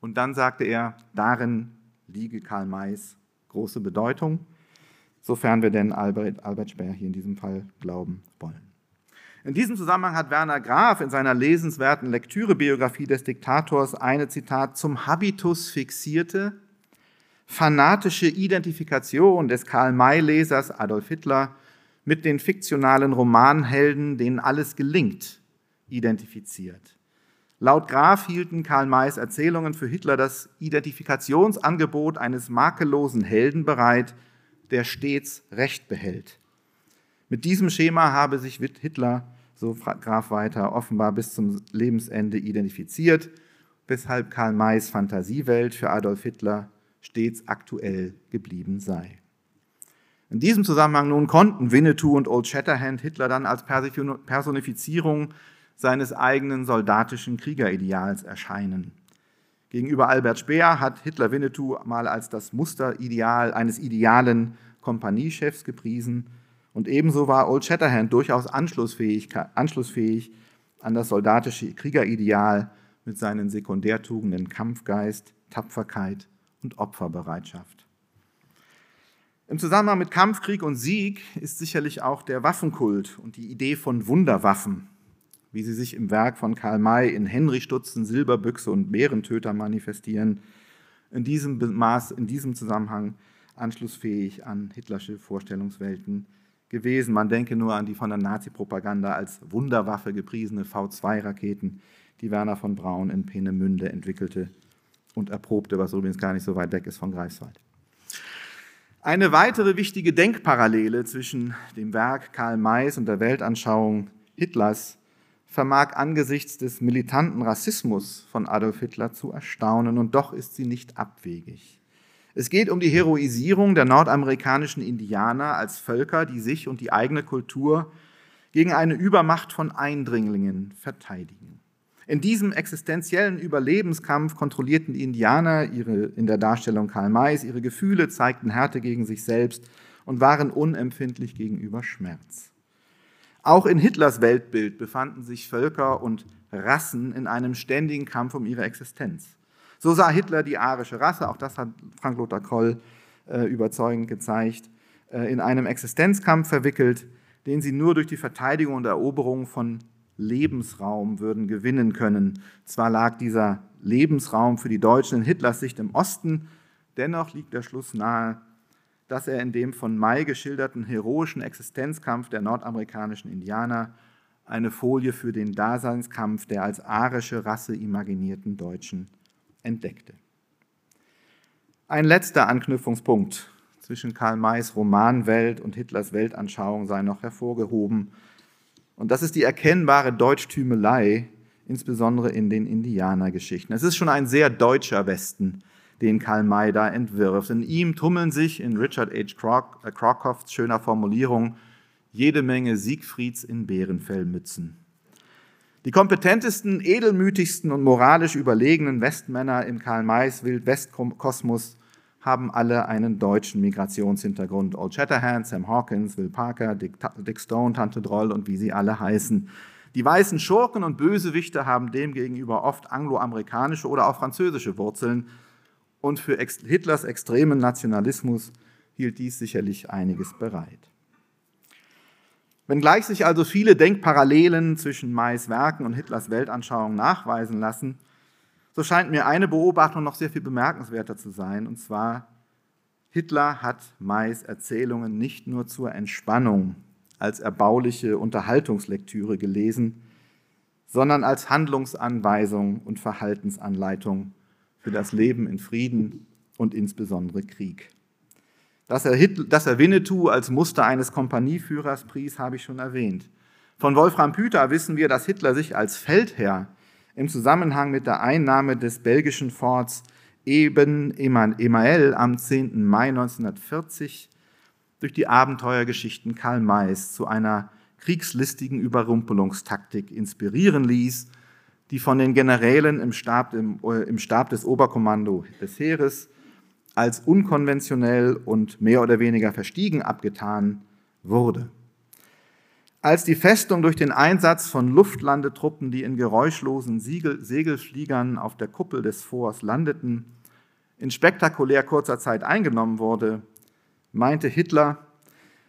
Und dann sagte er, darin liege Karl Mays große Bedeutung, sofern wir denn Albert, Albert Speer hier in diesem Fall glauben wollen. In diesem Zusammenhang hat Werner Graf in seiner lesenswerten Lektürebiografie des Diktators eine Zitat zum Habitus fixierte, fanatische Identifikation des Karl-May-Lesers Adolf Hitler mit den fiktionalen Romanhelden, denen alles gelingt, identifiziert. Laut Graf hielten Karl Mays Erzählungen für Hitler das Identifikationsangebot eines makellosen Helden bereit, der stets Recht behält. Mit diesem Schema habe sich Hitler, so Graf weiter, offenbar bis zum Lebensende identifiziert, weshalb Karl Mays Fantasiewelt für Adolf Hitler stets aktuell geblieben sei. In diesem Zusammenhang nun konnten Winnetou und Old Shatterhand Hitler dann als Personifizierung seines eigenen soldatischen Kriegerideals erscheinen. Gegenüber Albert Speer hat Hitler Winnetou mal als das Musterideal eines idealen Kompaniechefs gepriesen und ebenso war Old Shatterhand durchaus anschlussfähig, anschlussfähig an das soldatische Kriegerideal mit seinen Sekundärtugenden Kampfgeist, Tapferkeit und Opferbereitschaft. Im Zusammenhang mit Kampf, Krieg und Sieg ist sicherlich auch der Waffenkult und die Idee von Wunderwaffen wie sie sich im Werk von Karl May in Henry-Stutzen, Silberbüchse und Bärentöter manifestieren, in diesem Maß, in diesem Zusammenhang anschlussfähig an Hitlersche Vorstellungswelten gewesen. Man denke nur an die von der Nazi-Propaganda als Wunderwaffe gepriesene V2-Raketen, die Werner von Braun in Peenemünde entwickelte und erprobte, was übrigens gar nicht so weit weg ist von Greifswald. Eine weitere wichtige Denkparallele zwischen dem Werk Karl Mays und der Weltanschauung Hitlers vermag angesichts des militanten Rassismus von Adolf Hitler zu erstaunen, und doch ist sie nicht abwegig. Es geht um die Heroisierung der nordamerikanischen Indianer als Völker, die sich und die eigene Kultur gegen eine Übermacht von Eindringlingen verteidigen. In diesem existenziellen Überlebenskampf kontrollierten die Indianer ihre, in der Darstellung Karl Mays ihre Gefühle, zeigten Härte gegen sich selbst und waren unempfindlich gegenüber Schmerz. Auch in Hitlers Weltbild befanden sich Völker und Rassen in einem ständigen Kampf um ihre Existenz. So sah Hitler die arische Rasse, auch das hat Frank Lothar Koll äh, überzeugend gezeigt, äh, in einem Existenzkampf verwickelt, den sie nur durch die Verteidigung und Eroberung von Lebensraum würden gewinnen können. Zwar lag dieser Lebensraum für die Deutschen in Hitlers Sicht im Osten, dennoch liegt der Schluss nahe, dass er in dem von May geschilderten heroischen Existenzkampf der nordamerikanischen Indianer eine Folie für den Daseinskampf der als arische Rasse imaginierten Deutschen entdeckte. Ein letzter Anknüpfungspunkt zwischen Karl Mays Romanwelt und Hitlers Weltanschauung sei noch hervorgehoben. Und das ist die erkennbare Deutschtümelei, insbesondere in den Indianergeschichten. Es ist schon ein sehr deutscher Westen, den Karl May da entwirft. In ihm tummeln sich in Richard H. Äh, Crocofts schöner Formulierung jede Menge Siegfrieds in Bärenfellmützen. Die kompetentesten, edelmütigsten und moralisch überlegenen Westmänner im Karl Mays Wildwestkosmos haben alle einen deutschen Migrationshintergrund. Old Shatterhand, Sam Hawkins, Will Parker, Dick, Dick Stone, Tante Droll und wie sie alle heißen. Die weißen Schurken und Bösewichte haben demgegenüber oft angloamerikanische oder auch französische Wurzeln. Und für Hitlers extremen Nationalismus hielt dies sicherlich einiges bereit. Wenngleich sich also viele Denkparallelen zwischen Mays Werken und Hitlers Weltanschauung nachweisen lassen, so scheint mir eine Beobachtung noch sehr viel bemerkenswerter zu sein, und zwar, Hitler hat Mays Erzählungen nicht nur zur Entspannung als erbauliche Unterhaltungslektüre gelesen, sondern als Handlungsanweisung und Verhaltensanleitung für das Leben in Frieden und insbesondere Krieg. Dass er, Hitler, dass er Winnetou als Muster eines Kompanieführers pries, habe ich schon erwähnt. Von Wolfram Püter wissen wir, dass Hitler sich als Feldherr im Zusammenhang mit der Einnahme des belgischen Forts Eben Emael am 10. Mai 1940 durch die Abenteuergeschichten Karl Mays zu einer kriegslistigen Überrumpelungstaktik inspirieren ließ, die von den Generälen im Stab, im, äh, im Stab des Oberkommando des Heeres als unkonventionell und mehr oder weniger verstiegen abgetan wurde. Als die Festung durch den Einsatz von Luftlandetruppen, die in geräuschlosen Segelfliegern auf der Kuppel des Forts landeten, in spektakulär kurzer Zeit eingenommen wurde, meinte Hitler,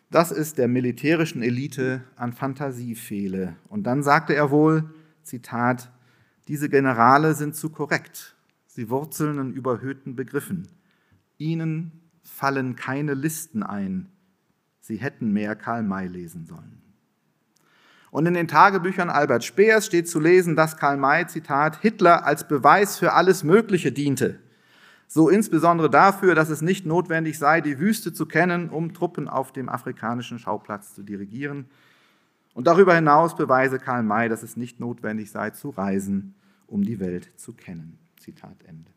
dass es der militärischen Elite an Fantasie fehle. Und dann sagte er wohl, Zitat, diese Generale sind zu korrekt, sie wurzeln in überhöhten Begriffen. Ihnen fallen keine Listen ein, sie hätten mehr Karl May lesen sollen. Und in den Tagebüchern Albert Speers steht zu lesen, dass Karl May, Zitat, Hitler als Beweis für alles Mögliche diente. So insbesondere dafür, dass es nicht notwendig sei, die Wüste zu kennen, um Truppen auf dem afrikanischen Schauplatz zu dirigieren. Und darüber hinaus beweise Karl May, dass es nicht notwendig sei, zu reisen, um die Welt zu kennen. Zitat Ende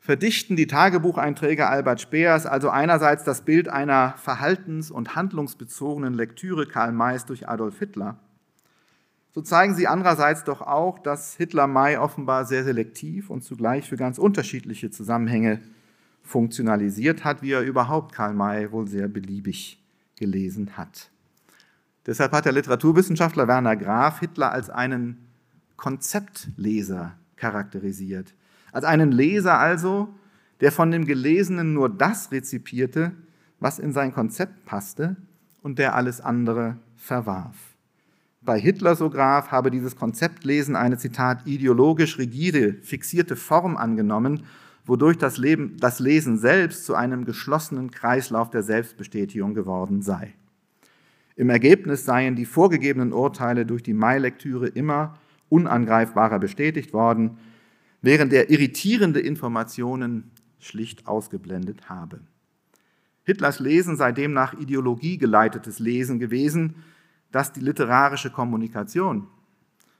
verdichten die Tagebucheinträge Albert Speers also einerseits das Bild einer verhaltens- und handlungsbezogenen Lektüre Karl Mays durch Adolf Hitler, so zeigen sie andererseits doch auch, dass Hitler May offenbar sehr selektiv und zugleich für ganz unterschiedliche Zusammenhänge funktionalisiert hat, wie er überhaupt Karl May wohl sehr beliebig gelesen hat. Deshalb hat der Literaturwissenschaftler Werner Graf Hitler als einen Konzeptleser charakterisiert als einen Leser also, der von dem Gelesenen nur das rezipierte, was in sein Konzept passte und der alles andere verwarf. Bei Hitler, so Graf, habe dieses Konzeptlesen eine, Zitat, ideologisch rigide, fixierte Form angenommen, wodurch das, Leben, das Lesen selbst zu einem geschlossenen Kreislauf der Selbstbestätigung geworden sei. Im Ergebnis seien die vorgegebenen Urteile durch die Mai-Lektüre immer unangreifbarer bestätigt worden während er irritierende Informationen schlicht ausgeblendet habe. Hitlers Lesen sei demnach ideologiegeleitetes Lesen gewesen, das die literarische Kommunikation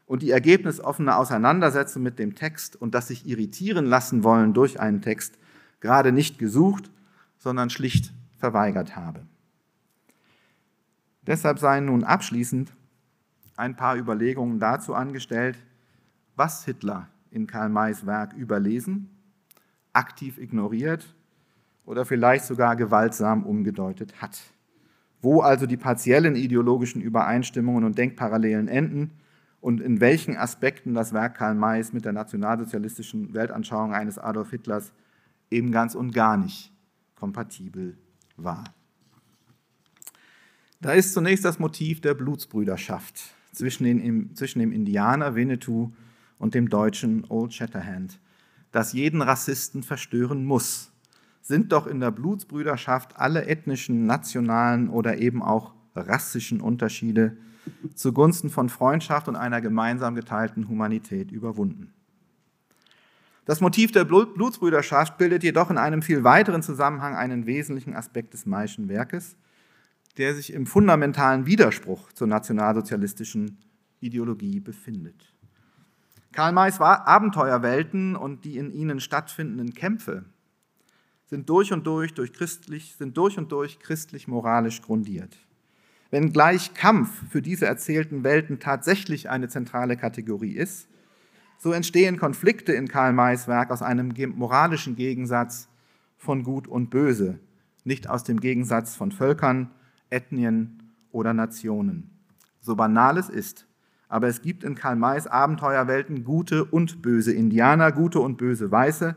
und die ergebnisoffene Auseinandersetzung mit dem Text und das sich irritieren lassen wollen durch einen Text gerade nicht gesucht, sondern schlicht verweigert habe. Deshalb seien nun abschließend ein paar Überlegungen dazu angestellt, was Hitler in Karl Mays Werk überlesen, aktiv ignoriert oder vielleicht sogar gewaltsam umgedeutet hat. Wo also die partiellen ideologischen Übereinstimmungen und Denkparallelen enden und in welchen Aspekten das Werk Karl Mays mit der nationalsozialistischen Weltanschauung eines Adolf Hitlers eben ganz und gar nicht kompatibel war. Da ist zunächst das Motiv der Blutsbrüderschaft zwischen, den, zwischen dem Indianer Winnetou und dem deutschen Old Shatterhand, das jeden Rassisten verstören muss. Sind doch in der Blutsbrüderschaft alle ethnischen, nationalen oder eben auch rassischen Unterschiede zugunsten von Freundschaft und einer gemeinsam geteilten Humanität überwunden. Das Motiv der Blutsbrüderschaft bildet jedoch in einem viel weiteren Zusammenhang einen wesentlichen Aspekt des Maischen Werkes, der sich im fundamentalen Widerspruch zur nationalsozialistischen Ideologie befindet. Karl Mays Abenteuerwelten und die in ihnen stattfindenden Kämpfe sind durch und durch, durch christlich, sind durch und durch christlich-moralisch grundiert. Wenngleich Kampf für diese erzählten Welten tatsächlich eine zentrale Kategorie ist, so entstehen Konflikte in Karl Mays Werk aus einem moralischen Gegensatz von Gut und Böse, nicht aus dem Gegensatz von Völkern, Ethnien oder Nationen. So banal es ist, aber es gibt in Karl Mays Abenteuerwelten gute und böse Indianer, gute und böse Weiße,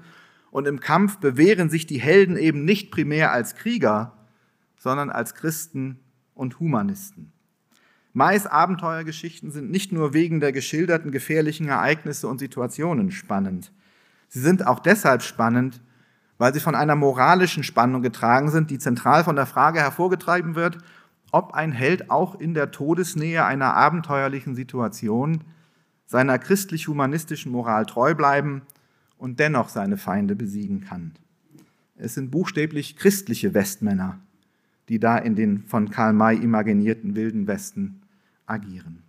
und im Kampf bewähren sich die Helden eben nicht primär als Krieger, sondern als Christen und Humanisten. Mays Abenteuergeschichten sind nicht nur wegen der geschilderten gefährlichen Ereignisse und Situationen spannend. Sie sind auch deshalb spannend, weil sie von einer moralischen Spannung getragen sind, die zentral von der Frage hervorgetrieben wird, ob ein Held auch in der Todesnähe einer abenteuerlichen Situation seiner christlich-humanistischen Moral treu bleiben und dennoch seine Feinde besiegen kann. Es sind buchstäblich christliche Westmänner, die da in den von Karl May imaginierten wilden Westen agieren.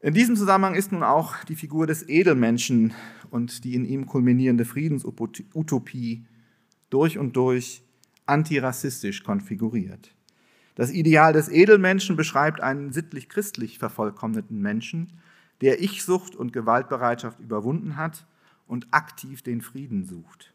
In diesem Zusammenhang ist nun auch die Figur des Edelmenschen und die in ihm kulminierende Friedensutopie durch und durch antirassistisch konfiguriert. Das Ideal des Edelmenschen beschreibt einen sittlich-christlich vervollkommneten Menschen, der Ich-Sucht und Gewaltbereitschaft überwunden hat und aktiv den Frieden sucht.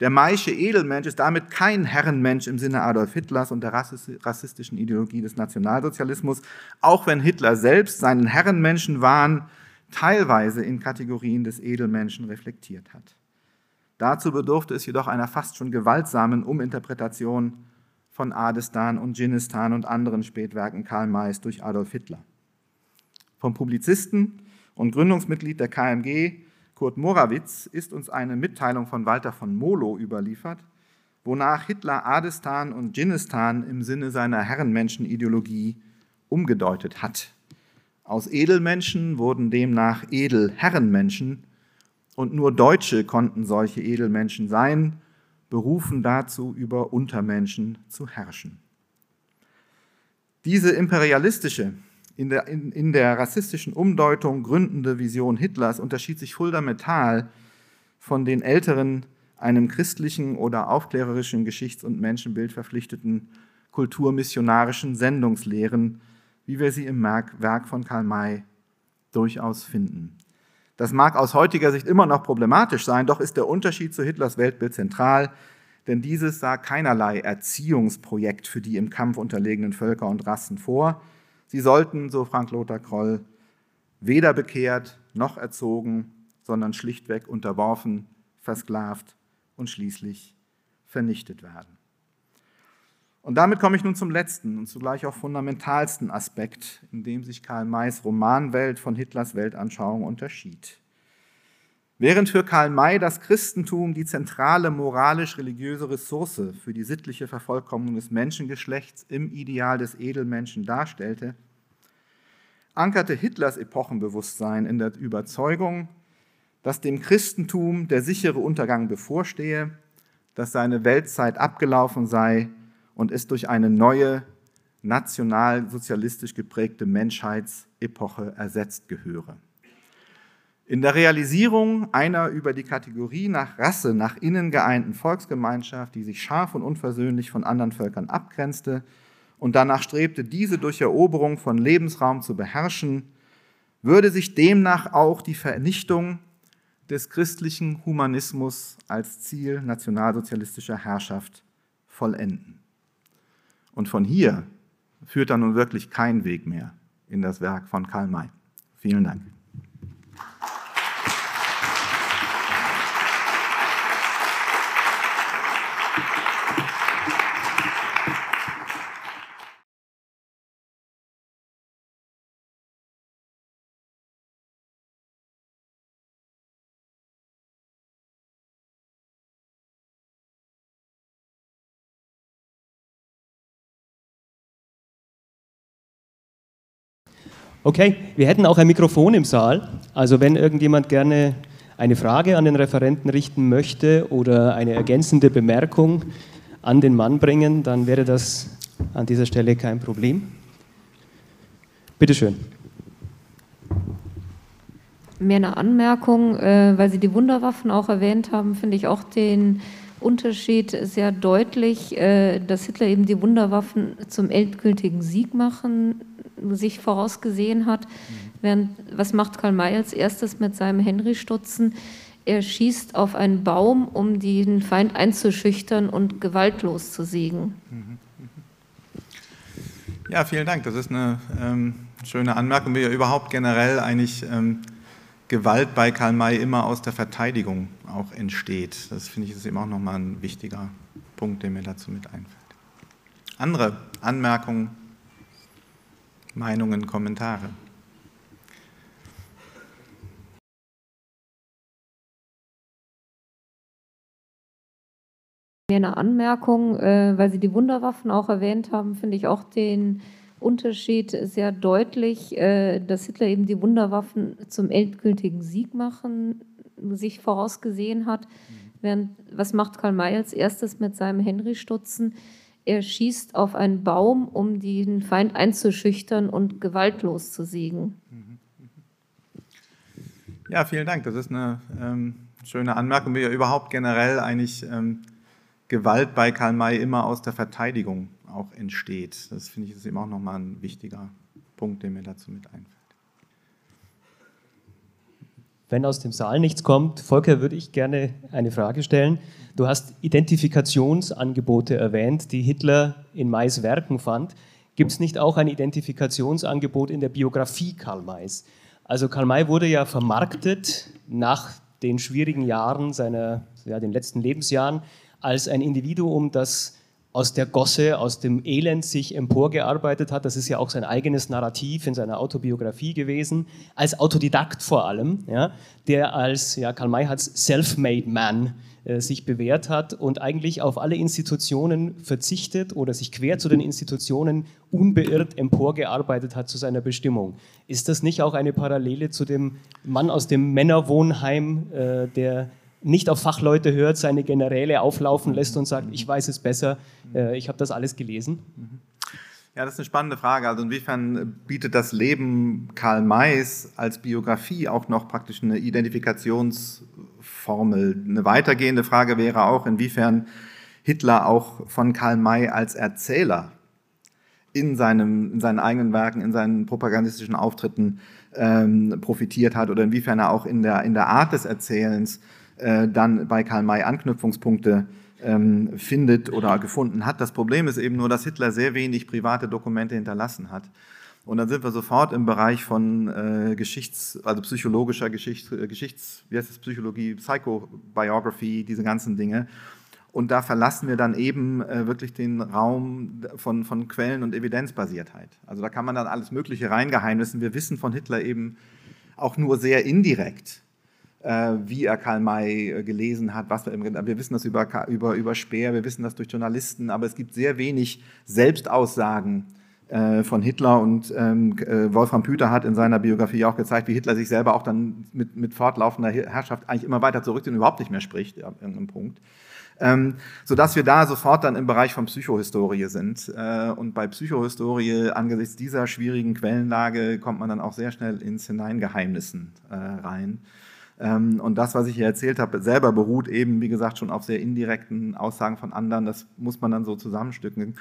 Der Maische Edelmensch ist damit kein Herrenmensch im Sinne Adolf Hitlers und der rassistischen Ideologie des Nationalsozialismus, auch wenn Hitler selbst seinen Herrenmenschenwahn teilweise in Kategorien des Edelmenschen reflektiert hat. Dazu bedurfte es jedoch einer fast schon gewaltsamen Uminterpretation von Adestan und Dschinnistan und anderen Spätwerken Karl Mays durch Adolf Hitler. Vom Publizisten und Gründungsmitglied der KMG Kurt Morawitz ist uns eine Mitteilung von Walter von Molo überliefert, wonach Hitler Adestan und Dschinnistan im Sinne seiner Herrenmenschenideologie umgedeutet hat. Aus Edelmenschen wurden demnach Edelherrenmenschen und nur Deutsche konnten solche Edelmenschen sein, berufen dazu, über Untermenschen zu herrschen. Diese imperialistische in der, in, in der rassistischen Umdeutung gründende Vision Hitlers unterschied sich fundamental von den älteren, einem christlichen oder aufklärerischen Geschichts- und Menschenbild verpflichteten kulturmissionarischen Sendungslehren, wie wir sie im Werk von Karl May durchaus finden. Das mag aus heutiger Sicht immer noch problematisch sein, doch ist der Unterschied zu Hitlers Weltbild zentral, denn dieses sah keinerlei Erziehungsprojekt für die im Kampf unterlegenen Völker und Rassen vor, Sie sollten, so Frank Lothar Kroll, weder bekehrt noch erzogen, sondern schlichtweg unterworfen, versklavt und schließlich vernichtet werden. Und damit komme ich nun zum letzten und zugleich auch fundamentalsten Aspekt, in dem sich Karl Mays Romanwelt von Hitlers Weltanschauung unterschied. Während für Karl May das Christentum die zentrale moralisch-religiöse Ressource für die sittliche Vervollkommnung des Menschengeschlechts im Ideal des Edelmenschen darstellte, ankerte Hitlers Epochenbewusstsein in der Überzeugung, dass dem Christentum der sichere Untergang bevorstehe, dass seine Weltzeit abgelaufen sei und es durch eine neue, nationalsozialistisch geprägte Menschheitsepoche ersetzt gehöre. In der Realisierung einer über die Kategorie nach Rasse nach innen geeinten Volksgemeinschaft, die sich scharf und unversöhnlich von anderen Völkern abgrenzte und danach strebte, diese durch Eroberung von Lebensraum zu beherrschen, würde sich demnach auch die Vernichtung des christlichen Humanismus als Ziel nationalsozialistischer Herrschaft vollenden. Und von hier führt dann nun wirklich kein Weg mehr in das Werk von Karl May. Vielen Dank.
Okay, wir hätten auch ein Mikrofon im Saal. Also wenn irgendjemand gerne eine Frage an den Referenten richten möchte oder eine ergänzende Bemerkung an den Mann bringen, dann wäre das an dieser Stelle kein Problem. Bitte schön.
Mehr eine Anmerkung, äh, weil Sie die Wunderwaffen auch erwähnt haben, finde ich auch den Unterschied sehr deutlich, äh, dass Hitler eben die Wunderwaffen zum endgültigen Sieg machen, sich vorausgesehen hat. Mhm. Während, was macht Karl May als erstes mit seinem Henry-Stutzen? Er schießt auf einen Baum, um den Feind einzuschüchtern und gewaltlos zu siegen. Mhm.
Ja, vielen Dank. Das ist eine ähm, schöne Anmerkung, wie ja überhaupt generell eigentlich ähm, Gewalt bei Karl May immer aus der Verteidigung auch entsteht. Das finde ich ist eben auch nochmal ein wichtiger Punkt, der mir dazu mit einfällt. Andere Anmerkungen, Meinungen, Kommentare?
Eine Anmerkung, äh, weil Sie die Wunderwaffen auch erwähnt haben, finde ich auch den Unterschied sehr deutlich, äh, dass Hitler eben die Wunderwaffen zum endgültigen Sieg machen, sich vorausgesehen hat. Mhm. Während, was macht Karl May als erstes mit seinem Henry-Stutzen? Er schießt auf einen Baum, um den Feind einzuschüchtern und gewaltlos zu siegen. Mhm.
Ja, vielen Dank. Das ist eine ähm, schöne Anmerkung, wie ja überhaupt generell eigentlich ähm, Gewalt bei Karl May immer aus der Verteidigung auch entsteht. Das finde ich ist eben auch nochmal ein wichtiger Punkt, der mir dazu mit einfällt.
Wenn aus dem Saal nichts kommt, Volker, würde ich gerne eine Frage stellen. Du hast Identifikationsangebote erwähnt, die Hitler in Mays Werken fand. Gibt es nicht auch ein Identifikationsangebot in der Biografie Karl Mays? Also Karl May wurde ja vermarktet nach den schwierigen Jahren seiner, ja, den letzten Lebensjahren als ein Individuum, das aus der Gosse, aus dem Elend sich emporgearbeitet hat. Das ist ja auch sein eigenes Narrativ in seiner Autobiografie gewesen, als Autodidakt vor allem, ja, der als, ja, Karl May hat Self-Made Man äh, sich bewährt hat und eigentlich auf alle Institutionen verzichtet oder sich quer zu den Institutionen unbeirrt emporgearbeitet hat zu seiner Bestimmung. Ist das nicht auch eine Parallele zu dem Mann aus dem Männerwohnheim, äh, der nicht auf Fachleute hört, seine Generäle auflaufen lässt und sagt, ich weiß es besser, äh, ich habe das alles gelesen?
Ja, das ist eine spannende Frage. Also inwiefern bietet das Leben Karl Mays als Biografie auch noch praktisch eine Identifikationsformel? Eine weitergehende Frage wäre auch, inwiefern Hitler auch von Karl May als Erzähler in, seinem, in seinen eigenen Werken, in seinen propagandistischen Auftritten ähm, profitiert hat oder inwiefern er auch in der, in der Art des Erzählens äh, dann bei Karl May Anknüpfungspunkte ähm, findet oder gefunden hat. Das Problem ist eben nur, dass Hitler sehr wenig private Dokumente hinterlassen hat. Und dann sind wir sofort im Bereich von äh, Geschichts-, also psychologischer Geschichts-, äh, Geschichts-, wie heißt das, Psychologie, Psychobiography, diese ganzen Dinge. Und da verlassen wir dann eben äh, wirklich den Raum von, von Quellen- und Evidenzbasiertheit. Also da kann man dann alles Mögliche reingeheimnissen. Wir wissen von Hitler eben auch nur sehr indirekt, wie er Karl May äh, gelesen hat, was wir, im, wir wissen das über, über, über Speer, wir wissen das durch Journalisten, aber es gibt sehr wenig Selbstaussagen äh, von Hitler und ähm, Wolfram Püter hat in seiner Biografie auch gezeigt, wie Hitler sich selber auch dann mit, mit fortlaufender Herrschaft eigentlich immer weiter zurückzieht und überhaupt nicht mehr spricht an irgendeinem Punkt. Ähm, sodass wir da sofort dann im Bereich von Psychohistorie sind. Äh, und bei Psychohistorie angesichts dieser schwierigen Quellenlage kommt man dann auch sehr schnell ins Hineingeheimnissen äh, rein. Ähm, und das, was ich hier erzählt habe, selber beruht eben, wie gesagt, schon auf sehr indirekten Aussagen von anderen. Das muss man dann so zusammenstücken.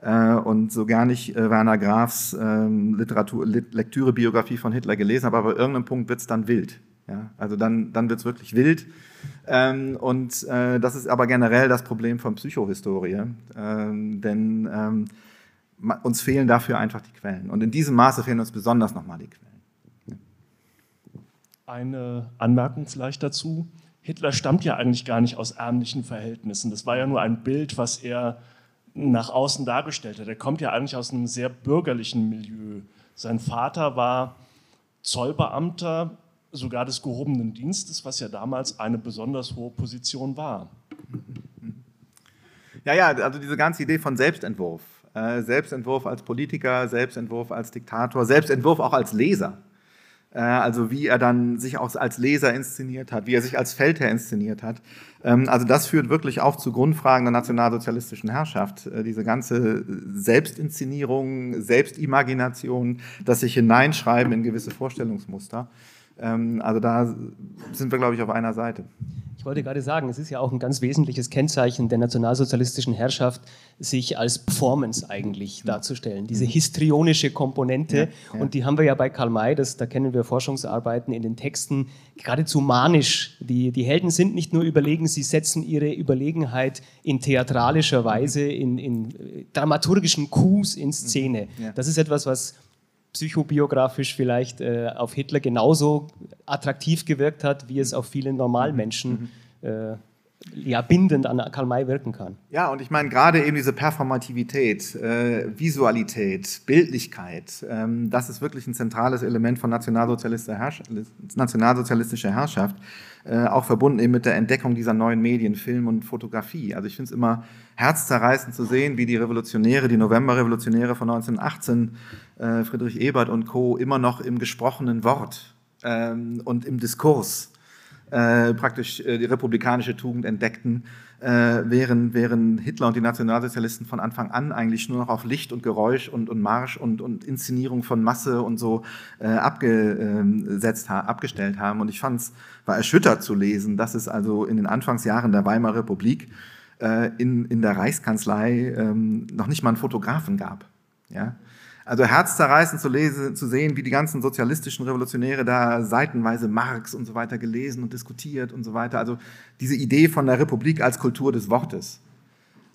Äh, und so gar nicht äh, Werner Grafs ähm, Literatur, Lektüre-Biografie von Hitler gelesen habe, aber bei irgendeinem Punkt wird es dann wild. Ja? Also dann, dann wird es wirklich wild. Ähm, und äh, das ist aber generell das Problem von Psychohistorie. denn uns fehlen dafür einfach die Quellen. Und in diesem Maße fehlen uns besonders nochmal die Quellen.
Eine Anmerkung vielleicht dazu. Hitler stammt ja eigentlich gar nicht aus ärmlichen Verhältnissen. Das war ja nur ein Bild, was er nach außen dargestellt hat. Er kommt ja eigentlich aus einem sehr bürgerlichen Milieu. Sein Vater war Zollbeamter, sogar des gehobenen Dienstes, was ja damals eine besonders hohe Position war.
Ja, ja, also diese ganze Idee von Selbstentwurf Äh, Selbstentwurf als Politiker, Selbstentwurf als Diktator, Selbstentwurf auch als Leser. Äh, also wie er dann sich auch als Leser inszeniert hat, wie er sich als Feldherr inszeniert hat. Ähm, also das führt wirklich auch zu Grundfragen der nationalsozialistischen Herrschaft. Äh, diese ganze Selbstinszenierung, Selbstimagination, das sich hineinschreiben in gewisse Vorstellungsmuster. Ähm, also da sind wir, glaube ich, auf einer Seite.
Ich wollte gerade sagen, es ist ja auch ein ganz wesentliches Kennzeichen der nationalsozialistischen Herrschaft, sich als Performance eigentlich darzustellen. Diese histrionische Komponente. Ja, ja. Und die haben wir ja bei Karl May, das, da kennen wir Forschungsarbeiten in den Texten, geradezu manisch. Die, die Helden sind nicht nur überlegen, sie setzen ihre Überlegenheit in theatralischer Weise, in, in äh, dramaturgischen Coups in Szene. Ja. Das ist etwas, was psychobiografisch vielleicht äh, auf Hitler genauso attraktiv gewirkt hat, wie es auf viele Normalmenschen mhm. äh, ja, bindend an Karl May wirken kann.
Ja, und ich meine gerade eben diese Performativität, äh, Visualität, Bildlichkeit, ähm, das ist wirklich ein zentrales Element von nationalsozialistischer Herrschaft. Nationalsozialistischer Herrschaft äh, auch verbunden eben mit der Entdeckung dieser neuen Medien, Film und Fotografie. Also ich finde es immer herzzerreißend zu sehen, wie die Revolutionäre, die Novemberrevolutionäre von 1918, äh, Friedrich Ebert und Co., immer noch im gesprochenen Wort ähm, und im Diskurs äh, praktisch äh, die republikanische Tugend entdeckten, äh, während, während Hitler und die Nationalsozialisten von Anfang an eigentlich nur noch auf Licht und Geräusch und, und Marsch und, und Inszenierung von Masse und so äh, abgesetzt, ha abgestellt haben. Und ich fand es, war erschüttert zu lesen, dass es also in den Anfangsjahren der Weimarer Republik äh, in, in der Reichskanzlei ähm, noch nicht mal einen Fotografen gab. Ja? Also herzzerreißend zu, lesen, zu sehen, wie die ganzen sozialistischen Revolutionäre da seitenweise Marx und so weiter gelesen und diskutiert und so weiter. Also diese Idee von der Republik als Kultur des Wortes.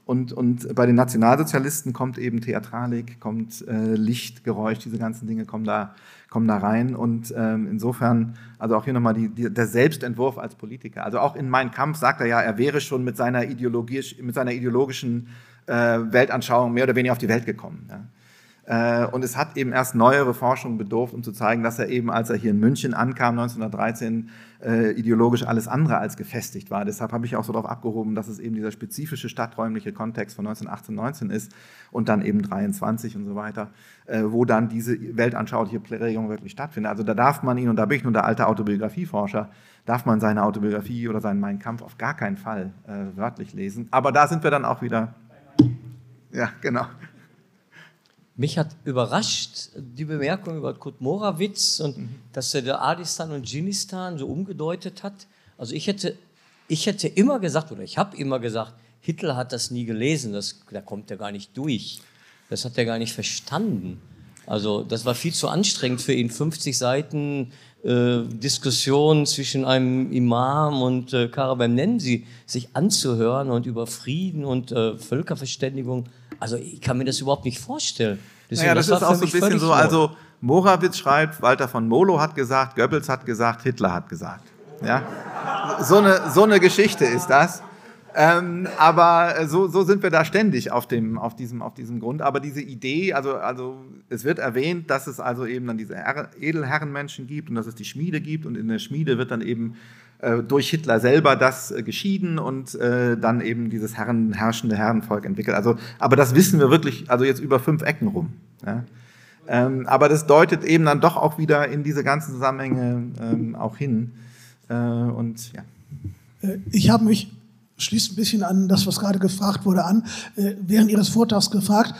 Und, und bei den Nationalsozialisten kommt eben Theatralik, kommt äh, Licht, Geräusch, diese ganzen Dinge kommen da, kommen da rein. Und ähm, insofern, also auch hier nochmal die, die, der Selbstentwurf als Politiker. Also auch in Mein Kampf sagt er ja, er wäre schon mit seiner, ideologisch, mit seiner ideologischen äh, Weltanschauung mehr oder weniger auf die Welt gekommen. Ja. Äh, und es hat eben erst neuere Forschung bedurft, um zu zeigen, dass er eben, als er hier in München ankam, 1913, äh, ideologisch alles andere als gefestigt war. Deshalb habe ich auch so darauf abgehoben, dass es eben dieser spezifische stadträumliche Kontext von 1918, 19 ist und dann eben 23 und so weiter, äh, wo dann diese weltanschauliche Prägung wirklich stattfindet. Also da darf man ihn, und da bin ich nun der alte Autobiografieforscher, darf man seine Autobiografie oder seinen Mein Kampf auf gar keinen Fall äh, wörtlich lesen. Aber da sind wir dann auch wieder. Ja, genau.
Mich hat überrascht die Bemerkung über Kurt Morawitz und mhm. dass er der Adistan und Dschinnistan so umgedeutet hat. Also ich hätte, ich hätte immer gesagt, oder ich habe immer gesagt, Hitler hat das nie gelesen, das, da kommt er gar nicht durch. Das hat er gar nicht verstanden. Also das war viel zu anstrengend für ihn. 50 Seiten äh, Diskussion zwischen einem Imam und äh, Karabem Nensi sich anzuhören und über Frieden und äh, Völkerverständigung also ich kann mir das überhaupt nicht vorstellen.
Deswegen, naja, das, das ist auch so ein bisschen so, also Morawitz schreibt, Walter von Molo hat gesagt, Goebbels hat gesagt, Hitler hat gesagt. Ja? So, eine, so eine Geschichte ist das. Ähm, aber so, so sind wir da ständig auf, dem, auf, diesem, auf diesem Grund. Aber diese Idee, also, also es wird erwähnt, dass es also eben dann diese Edelherrenmenschen gibt und dass es die Schmiede gibt und in der Schmiede wird dann eben äh, durch Hitler selber das äh, geschieden und äh, dann eben dieses Herren, herrschende Herrenvolk entwickelt. Also, aber das wissen wir wirklich, also jetzt über fünf Ecken rum. Ja? Ähm, aber das deutet eben dann doch auch wieder in diese ganzen Zusammenhänge ähm, auch hin. Äh, und ja.
Äh, ich habe mich schließt ein bisschen an das, was gerade gefragt wurde, an. Äh, während Ihres Vortrags gefragt,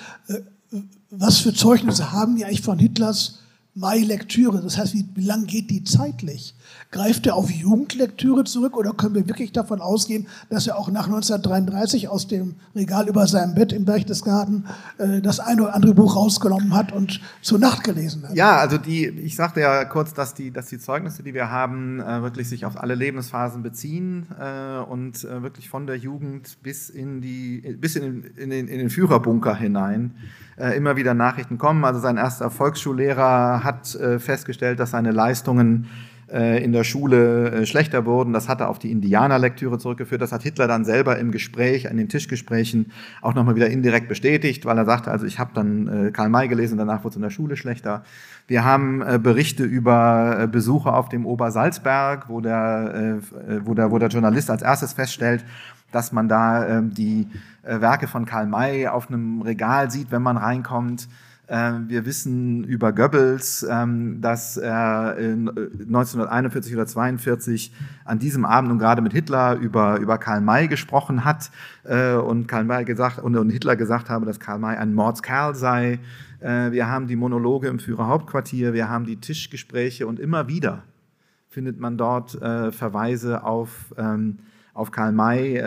was für Zeugnisse haben die eigentlich von Hitlers Mai-Lektüre? Das heißt, wie, wie lang geht die zeitlich? Greift er auf Jugendlektüre zurück oder können wir wirklich davon ausgehen, dass er auch nach 1933 aus dem Regal über seinem Bett im Berchtesgaden äh, das eine oder andere Buch rausgenommen hat und zur Nacht gelesen hat?
Ja, also die, ich sagte ja kurz, dass die, dass die Zeugnisse, die wir haben, äh, wirklich sich auf alle Lebensphasen beziehen äh, und äh, wirklich von der Jugend bis in, die, bis in, den, in, den, in den Führerbunker hinein äh, immer wieder Nachrichten kommen. Also sein erster Volksschullehrer hat äh, festgestellt, dass seine Leistungen in der Schule äh, schlechter wurden. Das hatte auf die Indianerlektüre zurückgeführt. Das hat Hitler dann selber im Gespräch, an den Tischgesprächen auch nochmal wieder indirekt bestätigt, weil er sagte, also ich habe dann äh, Karl May gelesen, danach wurde es in der Schule schlechter. Wir haben Berichte über Besuche auf dem Obersalzberg, wo der, wo, der, wo der Journalist als erstes feststellt, dass man da ähm, die Werke von Karl May auf einem Regal sieht, wenn man reinkommt. Ähm, wir wissen über Goebbels, ähm, dass er 1941 äh, oder 1942 an diesem Abend und gerade mit Hitler über, über Karl May gesprochen hat äh, und Karl May gesagt und, Hitler gesagt habe, dass Karl May ein Mordskerl sei. Äh, wir haben die Monologe im Führerhauptquartier, wir haben die Tischgespräche und immer wieder findet man dort Verweise auf, ähm, auf Karl May,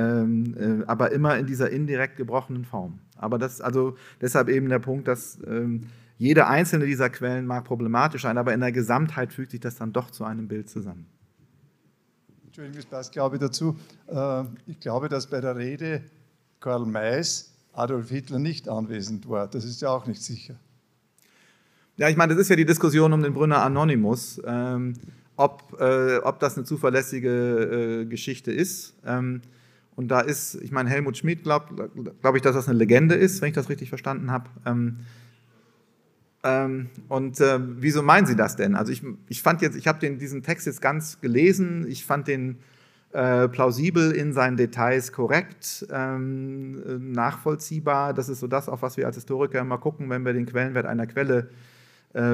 aber immer in dieser indirekt gebrochenen Form. Aber das, also deshalb eben der Punkt, dass ähm, jede einzelne dieser Quellen mag problematisch sein, aber in der Gesamtheit fügt sich das dann doch zu einem Bild zusammen.
Entschuldigung, das passt, glaube ich, dazu. Äh, ich glaube, dass bei der Rede Karl Mays Adolf Hitler nicht anwesend war. Das ist ja auch nicht sicher.
Ja, ich meine, das ist ja die Diskussion um den Brünner Anonymous, ähm, ob, äh, ob das eine zuverlässige äh, Geschichte ist. Ähm, und da ist, ich meine, Helmut Schmidt glaube ich, dass das eine Legende ist, wenn ich das richtig verstanden habe. Ähm, ähm, und äh, wieso meinen Sie das denn? Also ich, ich fand jetzt, ich habe diesen Text jetzt ganz gelesen, ich fand den äh, plausibel in seinen Details korrekt, ähm, nachvollziehbar. Das ist so das, auf was wir als Historiker immer gucken, wenn wir den Quellenwert einer Quelle äh,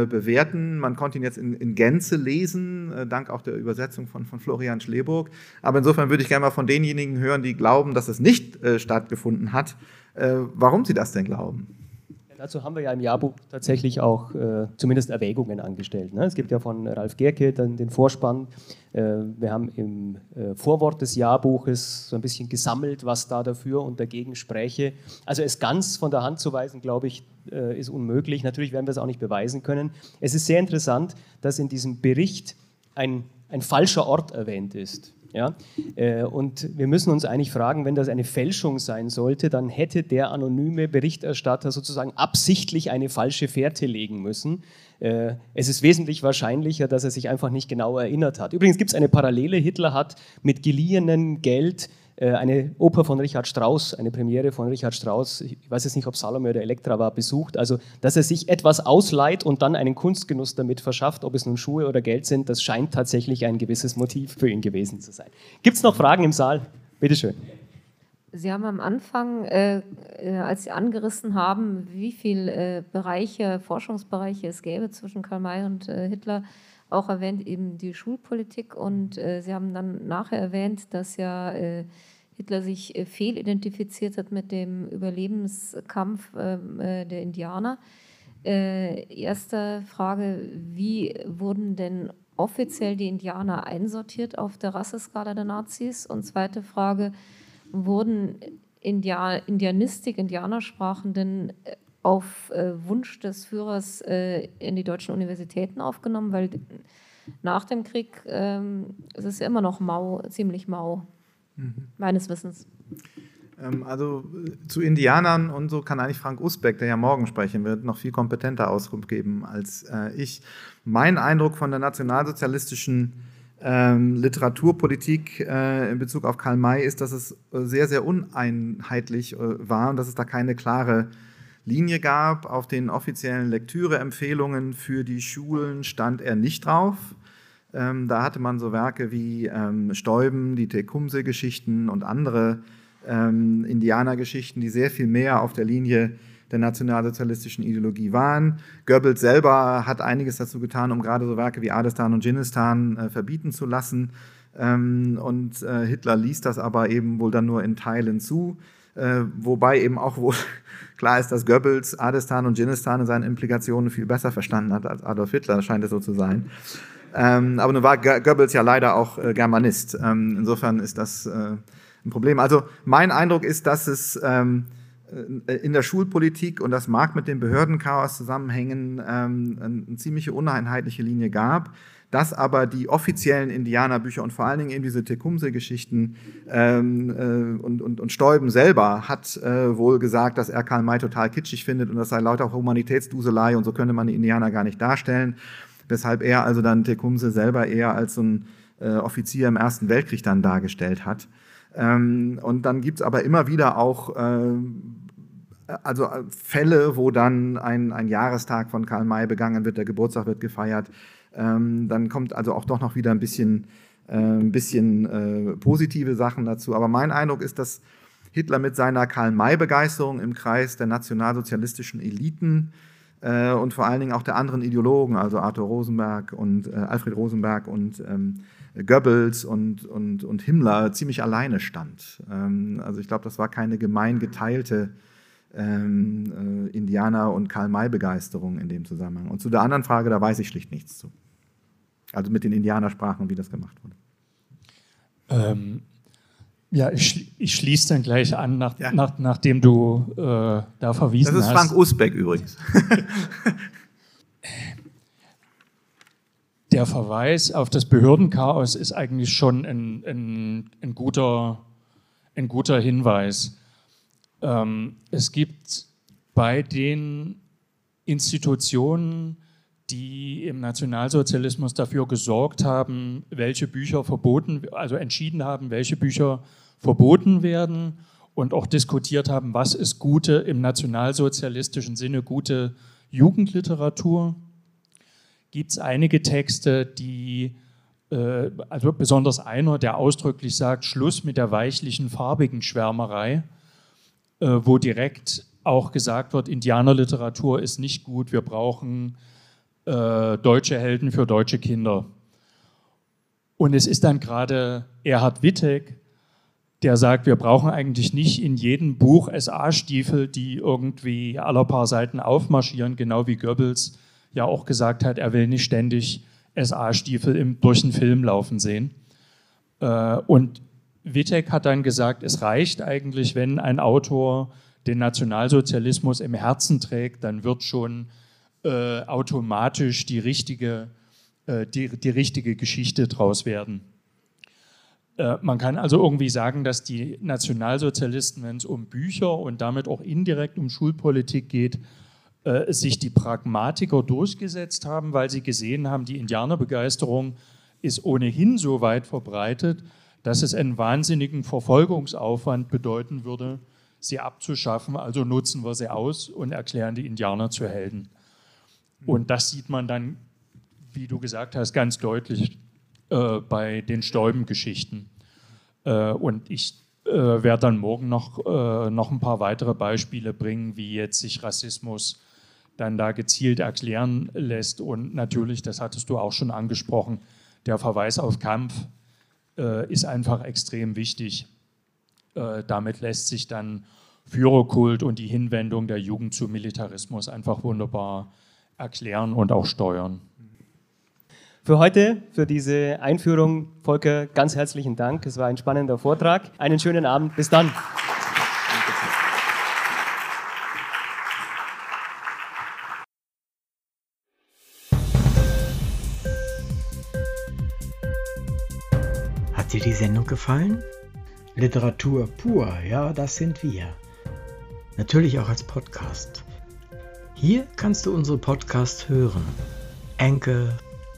bewerten. Man konnte ihn jetzt in, in Gänze lesen, äh, dank auch der Übersetzung von, von Florian Schleburg. Aber insofern würde ich gerne mal von denjenigen hören, die glauben, dass es nicht äh, stattgefunden hat, äh, warum sie das denn glauben.
Dazu haben wir ja im Jahrbuch tatsächlich auch äh, zumindest Erwägungen angestellt. Ne? Es gibt ja von Ralf Gerke dann den Vorspann. Äh, wir haben im äh, Vorwort des Jahrbuches so ein bisschen gesammelt, was da dafür und dagegen spräche. Also es ganz von der Hand zu weisen, glaube ich, äh, ist unmöglich. Natürlich werden wir es auch nicht beweisen können. Es ist sehr interessant, dass in diesem Bericht ein, ein falscher Ort erwähnt ist. Ja? Äh, und wir müssen uns eigentlich fragen, wenn das eine Fälschung sein sollte, dann hätte der anonyme Berichterstatter sozusagen absichtlich eine falsche Fährte legen müssen. Äh, es ist wesentlich wahrscheinlicher, dass er sich einfach nicht genau erinnert hat. Übrigens gibt es eine Parallele. Hitler hat mit geliehenem Geld eine Oper von Richard Strauss, eine Premiere von Richard Strauss, ich weiß jetzt nicht, ob Salome oder Elektra war, besucht. Also, dass er sich etwas ausleiht und dann einen Kunstgenuss damit verschafft, ob es nun Schuhe oder Geld sind, das scheint tatsächlich ein gewisses Motiv für ihn gewesen zu sein. Gibt es noch Fragen im Saal? Bitte schön.
Sie haben am Anfang, äh, äh, als Sie angerissen haben, wie viele äh, Bereiche, Forschungsbereiche es gäbe zwischen Karl May und äh, Hitler, auch erwähnt eben die Schulpolitik und äh, Sie haben dann nachher erwähnt, dass ja äh, Hitler sich äh, fehlidentifiziert hat mit dem Überlebenskampf ähm, äh, der Indianer. Äh, erste Frage, wie wurden denn offiziell die Indianer einsortiert auf der Rasseskala der Nazis? Und zweite Frage, wurden Indian Indianistik, Indianersprachen denn auf Wunsch des Führers in die deutschen Universitäten aufgenommen, weil nach dem Krieg ähm, ist es ja immer noch mau, ziemlich mau, mhm. meines Wissens.
Ähm, also äh, zu Indianern und so kann eigentlich Frank Usbeck, der ja morgen sprechen wird, noch viel kompetenter Auskunft geben als äh, ich. Mein Eindruck von der nationalsozialistischen ähm, Literaturpolitik äh, in Bezug auf Karl May ist, dass es äh, sehr, sehr uneinheitlich äh, war und dass es da keine klare Linie gab. Auf den offiziellen Lektüreempfehlungen für die Schulen stand er nicht drauf. Ähm, da hatte man so Werke wie ähm, Stäuben, die Tecumseh-Geschichten und andere ähm, Indianergeschichten, die sehr viel mehr auf der Linie der nationalsozialistischen Ideologie waren. Goebbels selber hat einiges dazu getan, um gerade so Werke wie Adestan und Dschinnistan äh, verbieten zu lassen. Ähm, und äh, Hitler ließ das aber eben wohl dann nur in Teilen zu. Äh, wobei eben auch wohl [LAUGHS] klar ist, dass Goebbels Adestan und Dschinnistan in seinen Implikationen viel besser verstanden hat als Adolf Hitler, scheint es so zu sein. Ähm, aber nun war Goebbels ja leider auch äh, Germanist. Ähm, insofern ist das äh, ein Problem. Also mein Eindruck ist, dass es ähm, äh, in der Schulpolitik, und das mag mit dem Behördenchaos zusammenhängen, ähm, eine ziemliche uneinheitliche Linie gab dass aber die offiziellen Indianerbücher und vor allen Dingen eben diese Tecumseh-Geschichten ähm, äh, und, und, und Stäuben selber hat äh, wohl gesagt, dass er Karl May total kitschig findet und das sei lauter Humanitätsduselei und so könnte man die Indianer gar nicht darstellen. Weshalb er also dann Tecumseh selber eher als so ein äh, Offizier im Ersten Weltkrieg dann dargestellt hat. Ähm, und dann gibt es aber immer wieder auch äh, also äh, Fälle, wo dann ein, ein Jahrestag von Karl May begangen wird, der Geburtstag wird gefeiert. Ähm, dann kommt also auch doch noch wieder ein bisschen, ein bisschen positive Sachen dazu. Aber mein Eindruck ist, dass Hitler mit seiner Karl-May-Begeisterung im Kreis der nationalsozialistischen Eliten äh, und vor allen Dingen auch der anderen Ideologen, also Arthur Rosenberg und äh, Alfred Rosenberg und ähm, Goebbels und, und, und Himmler ziemlich alleine stand. Ähm, also ich glaube, das war keine gemein geteilte ähm, äh, Indianer- und Karl-May-Begeisterung in dem Zusammenhang. Und zu der anderen Frage, da weiß ich schlicht nichts zu. Also mit den Indianersprachen, wie das gemacht wurde.
Ähm, ja, ich, ich schließe dann gleich an, nach, ja. nach, nachdem du äh, da verwiesen hast.
Das ist Frank Usbeck übrigens. [LAUGHS]
Der Verweis auf das Behördenchaos ist eigentlich schon ein, ein, ein guter, ein guter Hinweis. Ähm, es gibt bei den Institutionen, die im Nationalsozialismus dafür gesorgt haben, welche Bücher verboten, also entschieden haben, welche Bücher verboten werden und auch diskutiert haben, was ist gute im nationalsozialistischen Sinne gute Jugendliteratur, gibt es einige Texte, die, äh, also besonders einer, der ausdrücklich sagt, Schluss mit der weichlichen, farbigen Schwärmerei, äh, wo direkt auch gesagt wird, Indianerliteratur ist nicht gut, wir brauchen äh, deutsche Helden für deutsche Kinder. Und es ist dann gerade Erhard Wittek, der sagt, wir brauchen eigentlich nicht in jedem Buch SA-Stiefel, die irgendwie aller paar Seiten aufmarschieren, genau wie Goebbels ja auch gesagt hat, er will nicht ständig SA-Stiefel durch einen Film laufen sehen. Äh, und Wittek hat dann gesagt, es reicht eigentlich, wenn ein Autor den Nationalsozialismus im Herzen trägt, dann wird schon äh, automatisch die richtige, äh, die, die richtige Geschichte draus werden. Äh, man kann also irgendwie sagen, dass die Nationalsozialisten, wenn es um Bücher und damit auch indirekt um Schulpolitik geht, äh, sich die Pragmatiker durchgesetzt haben, weil sie gesehen haben, die Indianerbegeisterung ist ohnehin so weit verbreitet, dass es einen wahnsinnigen Verfolgungsaufwand bedeuten würde, sie abzuschaffen. Also nutzen wir sie aus und erklären die Indianer zu Helden. Und das sieht man dann, wie du gesagt hast, ganz deutlich äh, bei den Stäubengeschichten. Äh, und ich äh, werde dann morgen noch, äh, noch ein paar weitere Beispiele bringen, wie jetzt sich Rassismus dann da gezielt erklären lässt. Und natürlich, das hattest du auch schon angesprochen, der Verweis auf Kampf ist einfach extrem wichtig. Damit lässt sich dann Führerkult und die Hinwendung der Jugend zu Militarismus einfach wunderbar erklären und auch steuern.
Für heute, für diese Einführung, Volker, ganz herzlichen Dank. Es war ein spannender Vortrag. Einen schönen Abend. Bis dann.
Hat dir die Sendung gefallen? Literatur pur, ja, das sind wir. Natürlich auch als Podcast. Hier kannst du unsere Podcasts hören. Anchor,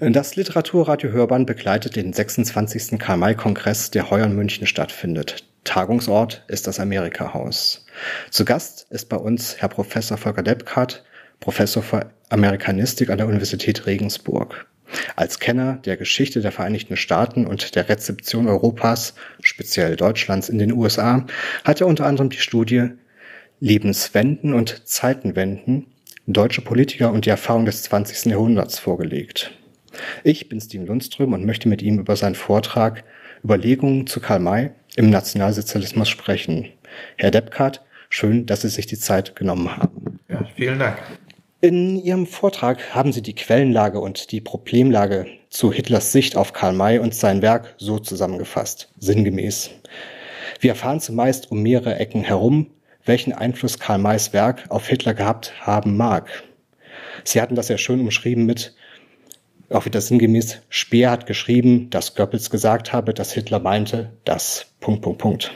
Das Literaturradio Hörbahn begleitet den 26. Karl-May-Kongress, der heuer in München stattfindet. Tagungsort ist das Amerika-Haus. Zu Gast ist bei uns Herr Professor Volker Deppkart, Professor für Amerikanistik an der Universität Regensburg. Als Kenner der Geschichte der Vereinigten Staaten und der Rezeption Europas, speziell Deutschlands in den USA, hat er unter anderem die Studie Lebenswenden und Zeitenwenden, deutsche Politiker und die Erfahrung des 20. Jahrhunderts vorgelegt. Ich bin Steven Lundström und möchte mit ihm über seinen Vortrag Überlegungen zu Karl May im Nationalsozialismus sprechen. Herr Deppkart, schön, dass Sie sich die Zeit genommen haben.
Ja, vielen Dank.
In Ihrem Vortrag haben Sie die Quellenlage und die Problemlage zu Hitlers Sicht auf Karl May und sein Werk so zusammengefasst, sinngemäß. Wir erfahren zumeist um mehrere Ecken herum, welchen Einfluss Karl Mays Werk auf Hitler gehabt haben mag. Sie hatten das ja schön umschrieben mit, auch wieder sinngemäß, Speer hat geschrieben, dass Goebbels gesagt habe, dass Hitler meinte, dass, Punkt, Punkt, Punkt.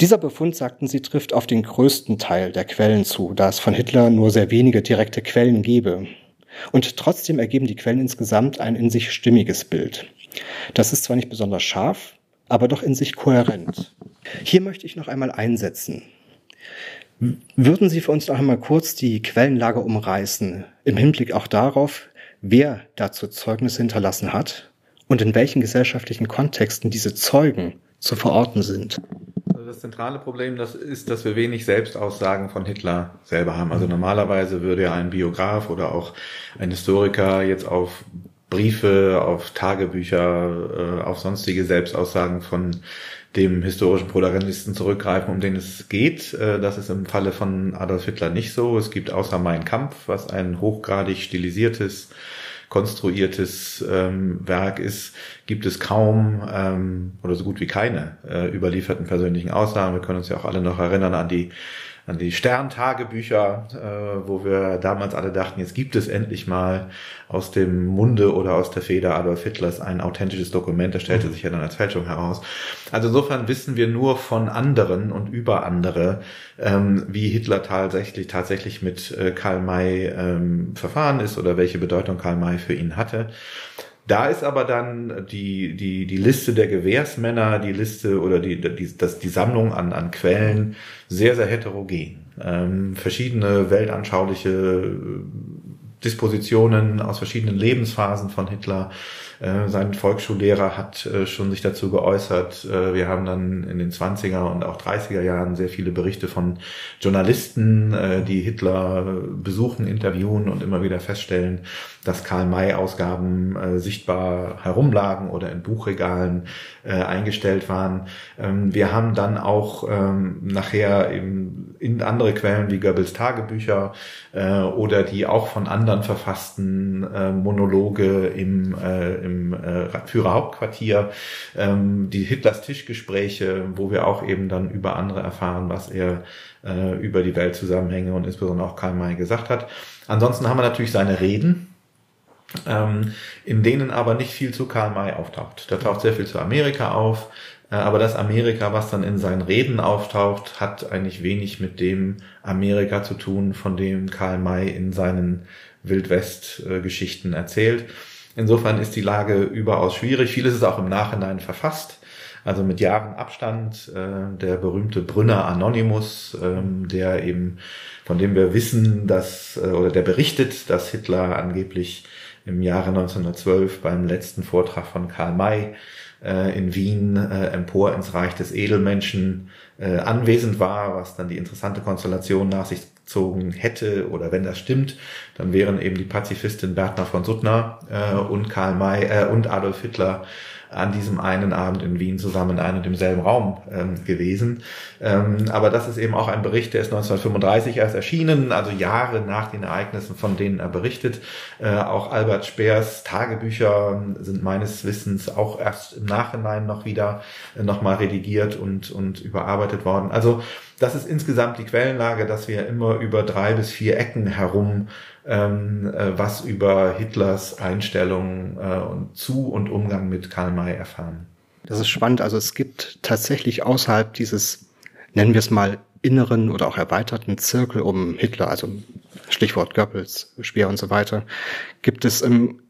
Dieser Befund, sagten sie, trifft auf den größten Teil der Quellen zu, da es von Hitler nur sehr wenige direkte Quellen gebe. Und trotzdem ergeben die Quellen insgesamt ein in sich stimmiges Bild. Das ist zwar nicht besonders scharf, aber doch in sich kohärent. Hier möchte ich noch einmal einsetzen. Würden Sie für uns noch einmal kurz die Quellenlage umreißen, im Hinblick auch darauf, wer dazu Zeugnisse hinterlassen hat und in welchen gesellschaftlichen Kontexten diese Zeugen zu verorten sind?
das zentrale Problem das ist, dass wir wenig Selbstaussagen von Hitler selber haben. Also normalerweise würde ja ein Biograf oder auch ein Historiker jetzt auf Briefe, auf Tagebücher, äh, auf sonstige Selbstaussagen von dem historischen Protagonisten zurückgreifen, um den es geht. Äh, das ist im Falle von Adolf Hitler nicht so. Es gibt außer Mein Kampf, was ein hochgradig stilisiertes konstruiertes ähm, Werk ist, gibt es kaum ähm, oder so gut wie keine äh, überlieferten persönlichen Aussagen. Wir können uns ja auch alle noch erinnern an die an die Sterntagebücher, äh, wo wir damals alle dachten, jetzt gibt es endlich mal aus dem Munde oder aus der Feder Adolf Hitlers ein authentisches Dokument. Das stellte sich ja dann als Fälschung heraus. Also insofern wissen wir nur von anderen und über andere, ähm, wie Hitler tatsächlich, tatsächlich mit äh, Karl May ähm, verfahren ist oder welche Bedeutung Karl May für ihn hatte. Da ist aber dann die, die, die Liste der Gewährsmänner, die Liste oder die, die, das, die Sammlung an, an Quellen sehr, sehr heterogen. Ähm, verschiedene weltanschauliche Dispositionen aus verschiedenen Lebensphasen von Hitler. Äh, sein Volksschullehrer hat äh, schon sich dazu geäußert. Äh, wir haben dann in den 20er und auch 30er Jahren sehr viele Berichte von Journalisten, äh, die Hitler besuchen, interviewen und immer wieder feststellen, dass Karl-May-Ausgaben äh, sichtbar herumlagen oder in Buchregalen äh, eingestellt waren. Ähm, wir haben dann auch ähm, nachher eben in andere Quellen wie Goebbels Tagebücher äh, oder die auch von anderen verfassten äh, Monologe im, äh, im äh, Führerhauptquartier, ähm, die Hitlers Tischgespräche, wo wir auch eben dann über andere erfahren, was er äh, über die Weltzusammenhänge und insbesondere auch Karl May gesagt hat. Ansonsten haben wir natürlich seine Reden, ähm, in denen aber nicht viel zu Karl May auftaucht. Da taucht sehr viel zu Amerika auf, äh, aber das Amerika, was dann in seinen Reden auftaucht, hat eigentlich wenig mit dem Amerika zu tun, von dem Karl May in seinen Wildwest-Geschichten erzählt. Insofern ist die Lage überaus schwierig. Vieles ist auch im Nachhinein verfasst. Also mit Jahren Abstand, äh, der berühmte Brünner Anonymous, ähm, der eben, von dem wir wissen, dass, äh, oder der berichtet, dass Hitler angeblich im Jahre 1912 beim letzten Vortrag von Karl May äh, in Wien äh, empor ins Reich des Edelmenschen äh, anwesend war, was dann die interessante Konstellation nach sich gezogen hätte oder wenn das stimmt, dann wären eben die Pazifistin Bertner von Suttner äh, und Karl May äh, und Adolf Hitler an diesem einen Abend in Wien zusammen in einem und demselben Raum ähm, gewesen. Ähm, aber das ist eben auch ein Bericht, der ist 1935 erst erschienen, also Jahre nach den Ereignissen, von denen er berichtet. Äh, auch Albert Speers Tagebücher sind meines Wissens auch erst im Nachhinein noch wieder äh, nochmal redigiert und, und überarbeitet worden. Also das ist insgesamt die Quellenlage, dass wir immer über drei bis vier Ecken herum ähm, äh, was über Hitlers Einstellung äh, und zu und Umgang mit Karl May erfahren.
Das ist spannend. Also es gibt tatsächlich außerhalb dieses, nennen wir es mal, inneren oder auch erweiterten Zirkel um Hitler, also Stichwort Goebbels, Speer und so weiter, gibt es im,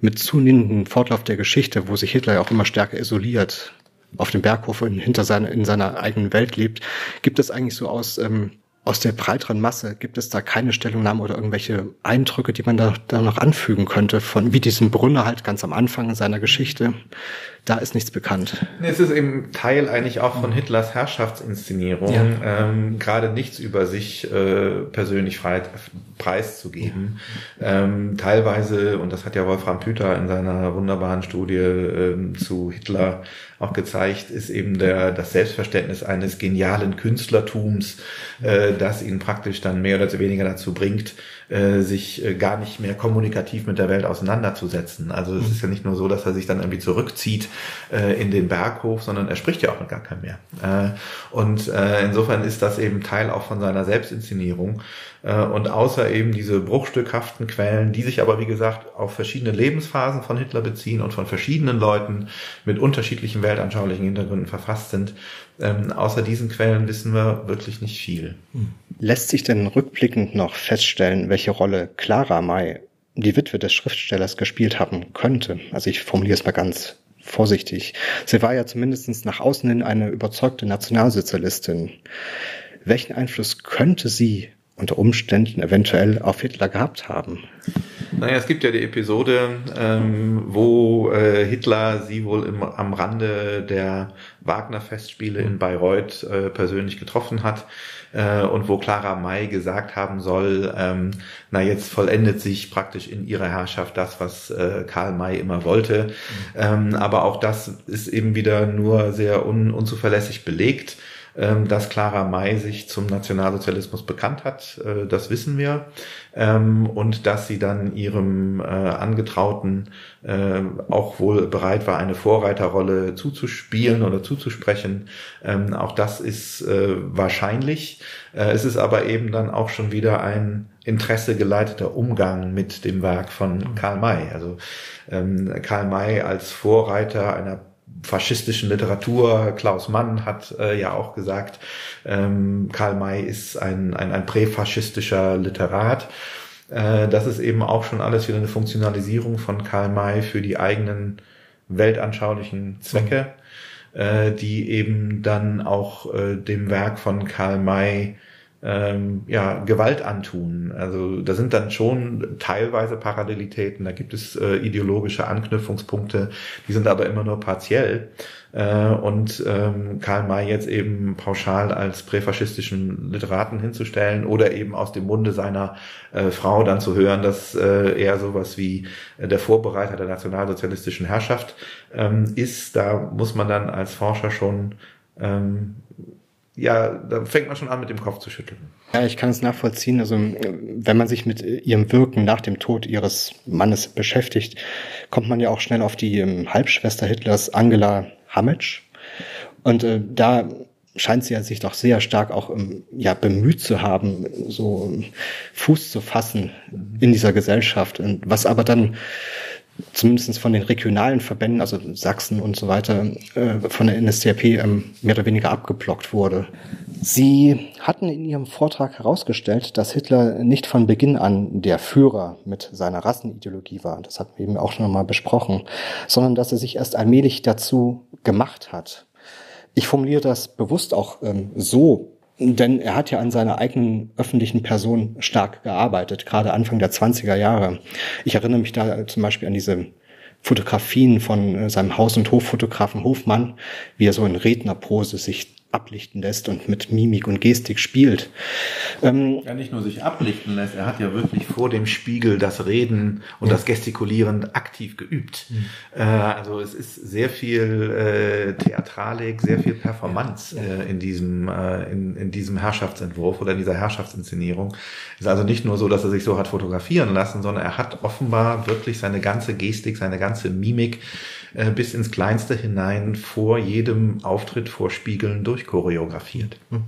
mit zunehmendem Fortlauf der Geschichte, wo sich Hitler ja auch immer stärker isoliert, auf dem Berghof und hinter seiner, in seiner eigenen Welt lebt, gibt es eigentlich so aus ähm, aus der breiteren Masse gibt es da keine Stellungnahme oder irgendwelche Eindrücke, die man da, da noch anfügen könnte, von wie diesem Brunner halt ganz am Anfang seiner Geschichte, da ist nichts bekannt.
Es ist eben Teil eigentlich auch von Hitlers Herrschaftsinszenierung, ja. ähm, gerade nichts über sich äh, persönlich frei, preiszugeben. Ja. Ähm, teilweise, und das hat ja Wolfram Püter in seiner wunderbaren Studie ähm, zu Hitler auch gezeigt, ist eben der, das Selbstverständnis eines genialen Künstlertums, äh, das ihn praktisch dann mehr oder weniger dazu bringt, äh, sich äh, gar nicht mehr kommunikativ mit der Welt auseinanderzusetzen. Also es ist ja nicht nur so, dass er sich dann irgendwie zurückzieht äh, in den Berghof, sondern er spricht ja auch mit gar keinem mehr. Äh, und äh, insofern ist das eben Teil auch von seiner Selbstinszenierung. Äh, und außer eben diese bruchstückhaften Quellen, die sich aber, wie gesagt, auf verschiedene Lebensphasen von Hitler beziehen und von verschiedenen Leuten mit unterschiedlichen weltanschaulichen Hintergründen verfasst sind, ähm, außer diesen Quellen wissen wir wirklich nicht viel.
Lässt sich denn rückblickend noch feststellen, welche Rolle Clara May, die Witwe des Schriftstellers, gespielt haben könnte? Also ich formuliere es mal ganz vorsichtig. Sie war ja zumindest nach außen hin eine überzeugte Nationalsozialistin. Welchen Einfluss könnte sie unter Umständen eventuell auf Hitler gehabt haben?
Naja, es gibt ja die Episode, ähm, wo äh, Hitler sie wohl im, am Rande der Wagner-Festspiele in Bayreuth äh, persönlich getroffen hat äh, und wo Clara May gesagt haben soll, ähm, na jetzt vollendet sich praktisch in ihrer Herrschaft das, was äh, Karl May immer wollte. Mhm. Ähm, aber auch das ist eben wieder nur sehr un unzuverlässig belegt. Ähm, dass Clara May sich zum Nationalsozialismus bekannt hat, äh, das wissen wir. Ähm, und dass sie dann ihrem äh, Angetrauten äh, auch wohl bereit war, eine Vorreiterrolle zuzuspielen oder zuzusprechen. Ähm, auch das ist wahrscheinlich. es ist aber eben dann auch schon wieder ein Interesse geleiteter Umgang mit dem Werk von Karl May. Also Karl May als Vorreiter einer faschistischen Literatur. Klaus Mann hat äh, ja auch gesagt, ähm, Karl May ist ein, ein, ein präfaschistischer Literat. Äh, das ist eben auch schon alles wieder eine Funktionalisierung von Karl May für die eigenen weltanschaulichen Zwecke, mhm. äh, die eben dann auch äh, dem Werk von Karl May ähm, ja, Gewalt antun. Also da sind dann schon teilweise Parallelitäten, da gibt es äh, ideologische Anknüpfungspunkte, die sind aber immer nur partiell. Äh, und ähm, Karl May jetzt eben pauschal als präfaschistischen Literaten hinzustellen oder eben aus dem Munde seiner äh, Frau dann zu hören, dass äh, er sowas wie äh, der Vorbereiter der nationalsozialistischen Herrschaft ähm, ist, da muss man dann als Forscher schon ähm, ja, da fängt man schon an, mit dem Kopf zu schütteln.
Ja, ich kann es nachvollziehen. Also, wenn man sich mit ihrem Wirken nach dem Tod ihres Mannes beschäftigt, kommt man ja auch schnell auf die ähm, Halbschwester Hitlers, Angela Hametsch. Und äh, da scheint sie ja sich doch sehr stark auch ähm, ja, bemüht zu haben, so ähm, Fuß zu fassen in dieser Gesellschaft. Und was aber dann zumindest von den regionalen Verbänden, also Sachsen und so weiter, äh, von der NSDAP ähm, mehr oder weniger abgeblockt wurde. Sie hatten in Ihrem Vortrag herausgestellt, dass Hitler nicht von Beginn an der Führer mit seiner Rassenideologie war. Das hatten wir eben auch schon mal besprochen, sondern dass er sich erst allmählich dazu gemacht hat. Ich formuliere das bewusst auch ähm, so, denn er hat ja an seiner eigenen öffentlichen Person stark gearbeitet, gerade Anfang der 20er Jahre. Ich erinnere mich da zum Beispiel an diese Fotografien von äh, seinem Haus- und Hoffotografen Hofmann, wie er so in Rednerpose sich ablichten lässt und mit Mimik und Gestik spielt.
Ähm, ja, nicht nur sich ablichten lässt, er hat ja wirklich vor dem Spiegel das Reden und ja. das Gestikulieren aktiv geübt. Mhm. Äh, also es ist sehr viel äh, Theatralik, sehr viel Performance äh, in diesem äh, in, in diesem Herrschaftsentwurf oder in dieser Herrschaftsinszenierung. Es ist also nicht nur so, dass er sich so hat fotografieren lassen, sondern er hat offenbar wirklich seine ganze Gestik, seine ganze Mimik äh, bis ins Kleinste hinein vor jedem Auftritt vor Spiegeln durchchoreografiert. Hm.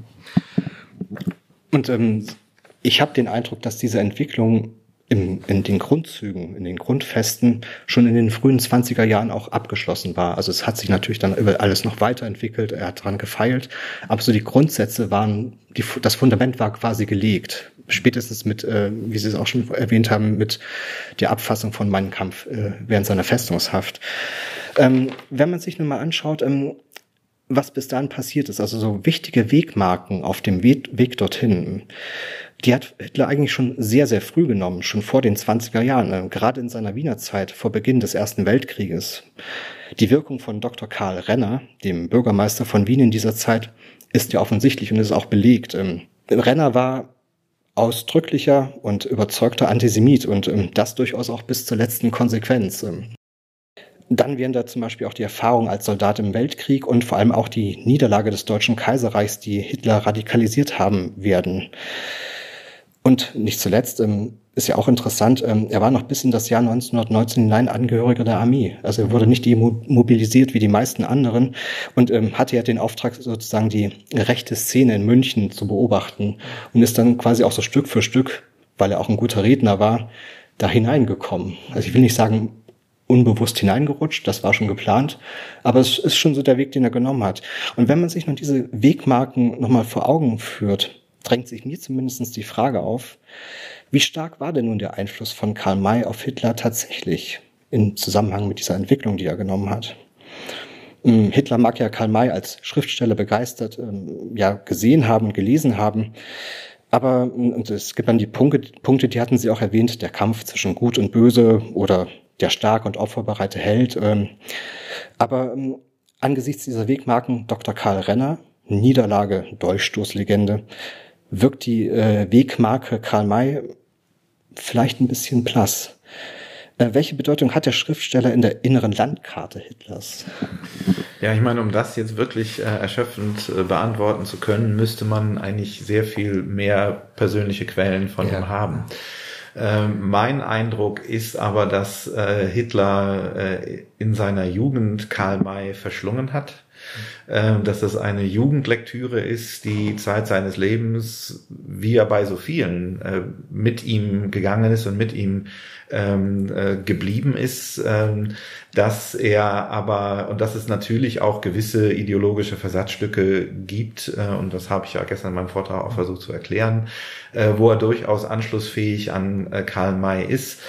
Und ähm, ich habe den Eindruck, dass diese Entwicklung im, in den Grundzügen, in den Grundfesten schon in den frühen 20er Jahren auch abgeschlossen war. Also es hat sich natürlich dann über alles noch weiterentwickelt, er hat dran gefeilt, aber so die Grundsätze waren, die, das Fundament war quasi gelegt. Spätestens mit, äh, wie Sie es auch schon erwähnt haben, mit der Abfassung von Mein Kampf äh, während seiner Festungshaft. Ähm, wenn man sich nun mal anschaut, ähm, was bis dahin passiert ist, also so wichtige Wegmarken auf dem Weg, dorthin, die hat Hitler eigentlich schon sehr, sehr früh genommen, schon vor den 20er Jahren, äh, gerade in seiner Wiener Zeit, vor Beginn des Ersten Weltkrieges. Die Wirkung von Dr. Karl Renner, dem Bürgermeister von Wien in dieser Zeit, ist ja offensichtlich und ist auch belegt. Ähm, Renner war ausdrücklicher und überzeugter Antisemit und ähm, das durchaus auch bis zur letzten Konsequenz. Dann wären da zum Beispiel auch die Erfahrungen als Soldat im Weltkrieg und vor allem auch die Niederlage des Deutschen Kaiserreichs, die Hitler radikalisiert haben werden. Und nicht zuletzt ähm, ist ja auch interessant, ähm, er war noch bis in das Jahr 1919 hinein Angehöriger der Armee. Also er wurde nicht demobilisiert wie die meisten anderen und ähm, hatte ja den Auftrag, sozusagen die rechte Szene in München zu beobachten und ist dann quasi auch so Stück für Stück, weil er auch ein guter Redner war, da hineingekommen. Also ich will nicht sagen, unbewusst hineingerutscht, das war schon geplant, aber es ist schon so der Weg, den er genommen hat. Und wenn man sich noch diese Wegmarken nochmal vor Augen führt, drängt sich mir zumindest die Frage auf, wie stark war denn nun der Einfluss von Karl May auf Hitler tatsächlich im Zusammenhang mit dieser Entwicklung, die er genommen hat? Hm, Hitler mag ja Karl May als Schriftsteller begeistert ähm, ja gesehen haben, gelesen haben. Aber hm, und es gibt dann die Punkte, die hatten Sie auch erwähnt, der Kampf zwischen Gut und Böse oder der starke und opferbereite Held. Ähm, aber ähm, angesichts dieser Wegmarken Dr. Karl Renner, Niederlage, Dolchstoßlegende, wirkt die äh, Wegmarke Karl May vielleicht ein bisschen blass. Äh, welche Bedeutung hat der Schriftsteller in der inneren Landkarte Hitlers?
Ja, ich meine, um das jetzt wirklich äh, erschöpfend äh, beantworten zu können, müsste man eigentlich sehr viel mehr persönliche Quellen von ja. ihm haben. Ähm, mein Eindruck ist aber, dass äh, Hitler äh, in seiner Jugend Karl May verschlungen hat. Äh, dass das eine Jugendlektüre ist, die Zeit seines Lebens, wie er bei so vielen, äh, mit ihm gegangen ist und mit ihm ähm, äh, geblieben ist, ähm, dass er aber, und dass es natürlich auch gewisse ideologische Versatzstücke gibt, äh, und das habe ich ja gestern in meinem Vortrag auch versucht zu erklären, äh, wo er durchaus anschlussfähig an äh, Karl May ist.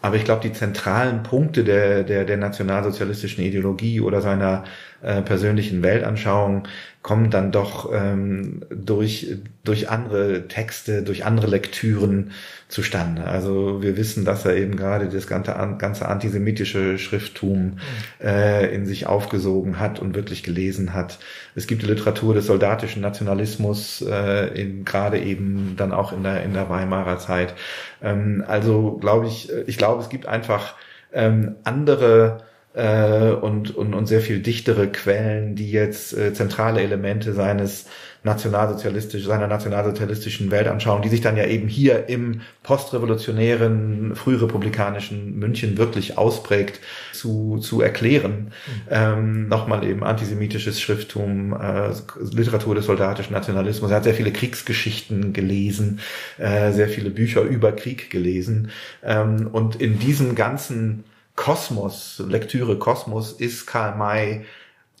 Aber ich glaube, die zentralen Punkte der, der, der nationalsozialistischen Ideologie oder seiner äh, persönlichen Weltanschauung kommen dann doch ähm, durch, durch andere Texte, durch andere Lektüren zustande. Also wir wissen, dass er eben gerade das ganze, ganze antisemitische Schrifttum äh, in sich aufgesogen hat und wirklich gelesen hat. Es gibt die Literatur des soldatischen Nationalismus, äh, in, gerade eben dann auch in der, in der Weimarer Zeit. Ähm, also glaube ich, ich glaube, es gibt einfach ähm, andere äh, und, und, und sehr viel dichtere Quellen, die jetzt äh, zentrale Elemente seines nationalsozialistisch, seiner nationalsozialistischen Weltanschauung, die sich dann ja eben hier im postrevolutionären, frührepublikanischen München wirklich ausprägt, zu, zu erklären. Mhm. Ähm, Nochmal eben antisemitisches Schrifttum, äh, Literatur des soldatischen Nationalismus. Er hat sehr viele Kriegsgeschichten gelesen, äh, sehr viele Bücher über Krieg gelesen. Ähm, und in diesem ganzen Kosmos, Lektüre Kosmos ist Karl May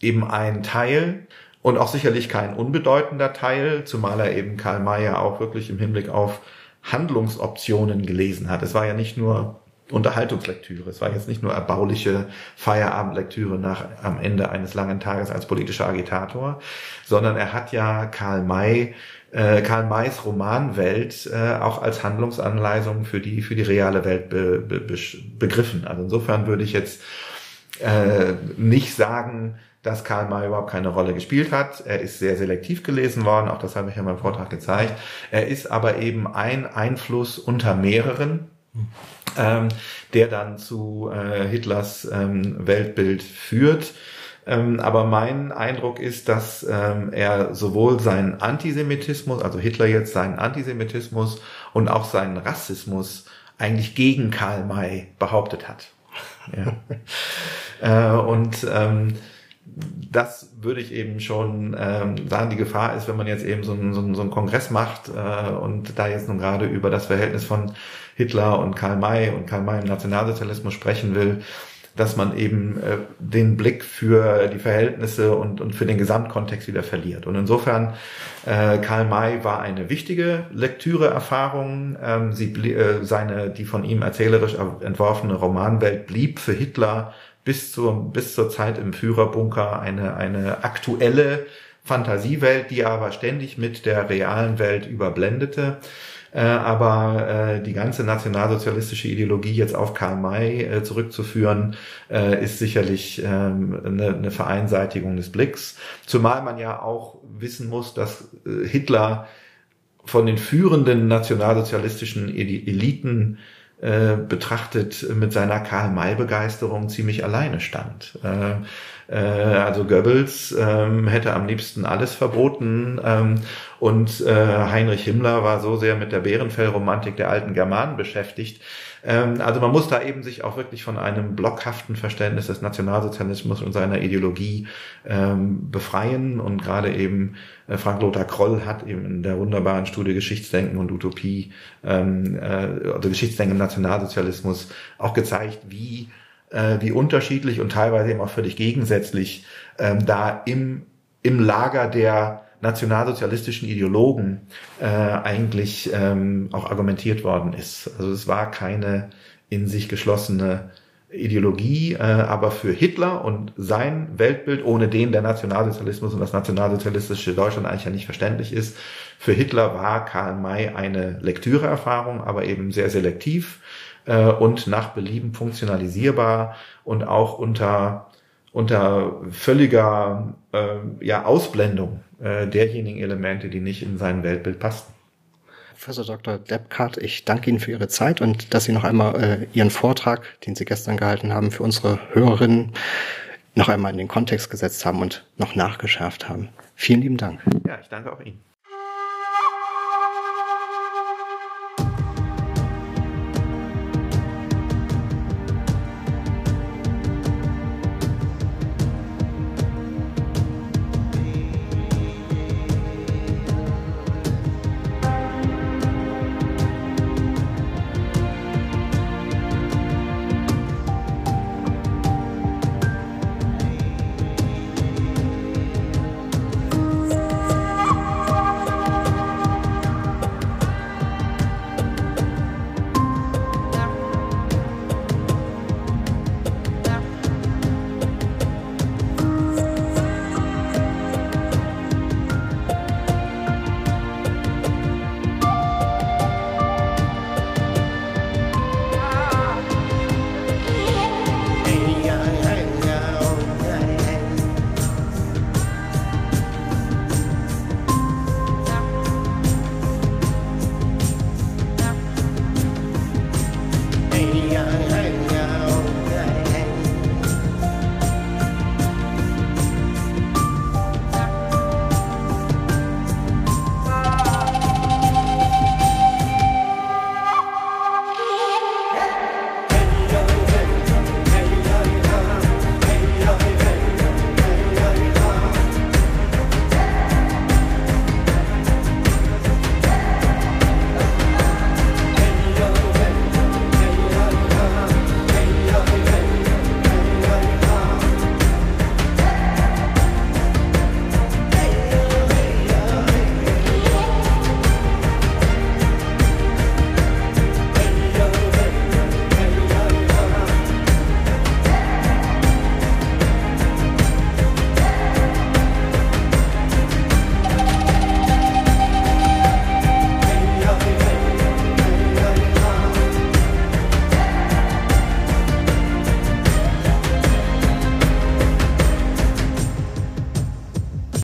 eben ein Teil und auch sicherlich kein unbedeutender Teil, zumal er eben Karl May ja auch wirklich im Hinblick auf Handlungsoptionen gelesen hat. Es war ja nicht nur Unterhaltungslektüre. Es war jetzt nicht nur erbauliche Feierabendlektüre nach, am Ende eines langen Tages als politischer Agitator, sondern er hat ja Karl May äh, Karl Mays Romanwelt äh, auch als Handlungsanleitung für die für die reale Welt be, be, be, begriffen. Also insofern würde ich jetzt äh, nicht sagen, dass Karl May überhaupt keine Rolle gespielt hat. Er ist sehr selektiv gelesen worden, auch das habe ich ja in meinem Vortrag gezeigt. Er ist aber eben ein Einfluss unter mehreren, ähm, der dann zu äh, Hitlers ähm, Weltbild führt. Ähm, aber mein Eindruck ist, dass ähm, er sowohl seinen Antisemitismus, also Hitler jetzt seinen Antisemitismus und auch seinen Rassismus eigentlich gegen Karl May behauptet hat. Ja. [LAUGHS] äh, und ähm, das würde ich eben schon ähm, sagen, die Gefahr ist, wenn man jetzt eben so einen, so einen, so einen Kongress macht äh, und da jetzt nun gerade über das Verhältnis von Hitler und Karl May und Karl May im Nationalsozialismus sprechen will, dass man eben äh, den Blick für die Verhältnisse und, und für den Gesamtkontext wieder verliert. Und insofern, äh, Karl May war eine wichtige Lektüreerfahrung. Ähm, sie, äh, seine, die von ihm erzählerisch entworfene Romanwelt blieb für Hitler bis zur, bis zur Zeit im Führerbunker eine, eine aktuelle Fantasiewelt, die aber ständig mit der realen Welt überblendete. Äh, aber äh, die ganze nationalsozialistische Ideologie jetzt auf Karl May äh, zurückzuführen, äh, ist sicherlich ähm, eine, eine Vereinseitigung des Blicks. Zumal man ja auch wissen muss, dass äh, Hitler von den führenden nationalsozialistischen Eliten äh, betrachtet mit seiner Karl-May-Begeisterung ziemlich alleine stand. Äh, also Goebbels ähm, hätte am liebsten alles verboten ähm, und äh, Heinrich Himmler war so sehr mit der Bärenfellromantik der alten Germanen beschäftigt, ähm, also man muss da eben sich auch wirklich von einem blockhaften Verständnis des Nationalsozialismus und seiner Ideologie befreien. Und gerade eben äh, Frank-Lothar Kroll hat eben in der wunderbaren Studie Geschichtsdenken und Utopie, äh, also Geschichtsdenken im Nationalsozialismus, auch gezeigt, wie äh, wie unterschiedlich und teilweise eben auch völlig gegensätzlich ähm, da im, im Lager der nationalsozialistischen Ideologen äh, eigentlich ähm, auch argumentiert worden ist. Also es war keine in sich geschlossene Ideologie, äh, aber für Hitler und sein Weltbild, ohne den der Nationalsozialismus und das nationalsozialistische Deutschland eigentlich ja nicht verständlich ist, für Hitler war Karl May eine Lektüreerfahrung, aber eben sehr selektiv äh, und nach Belieben funktionalisierbar und auch unter unter völliger äh, ja, Ausblendung äh, derjenigen Elemente, die nicht in sein Weltbild passten.
Professor Dr. Deppkart, ich danke Ihnen für Ihre Zeit und dass Sie noch einmal äh, Ihren Vortrag, den Sie gestern gehalten haben, für unsere Hörerinnen noch einmal in den Kontext gesetzt haben und noch nachgeschärft haben. Vielen lieben Dank.
Ja, ich danke auch Ihnen.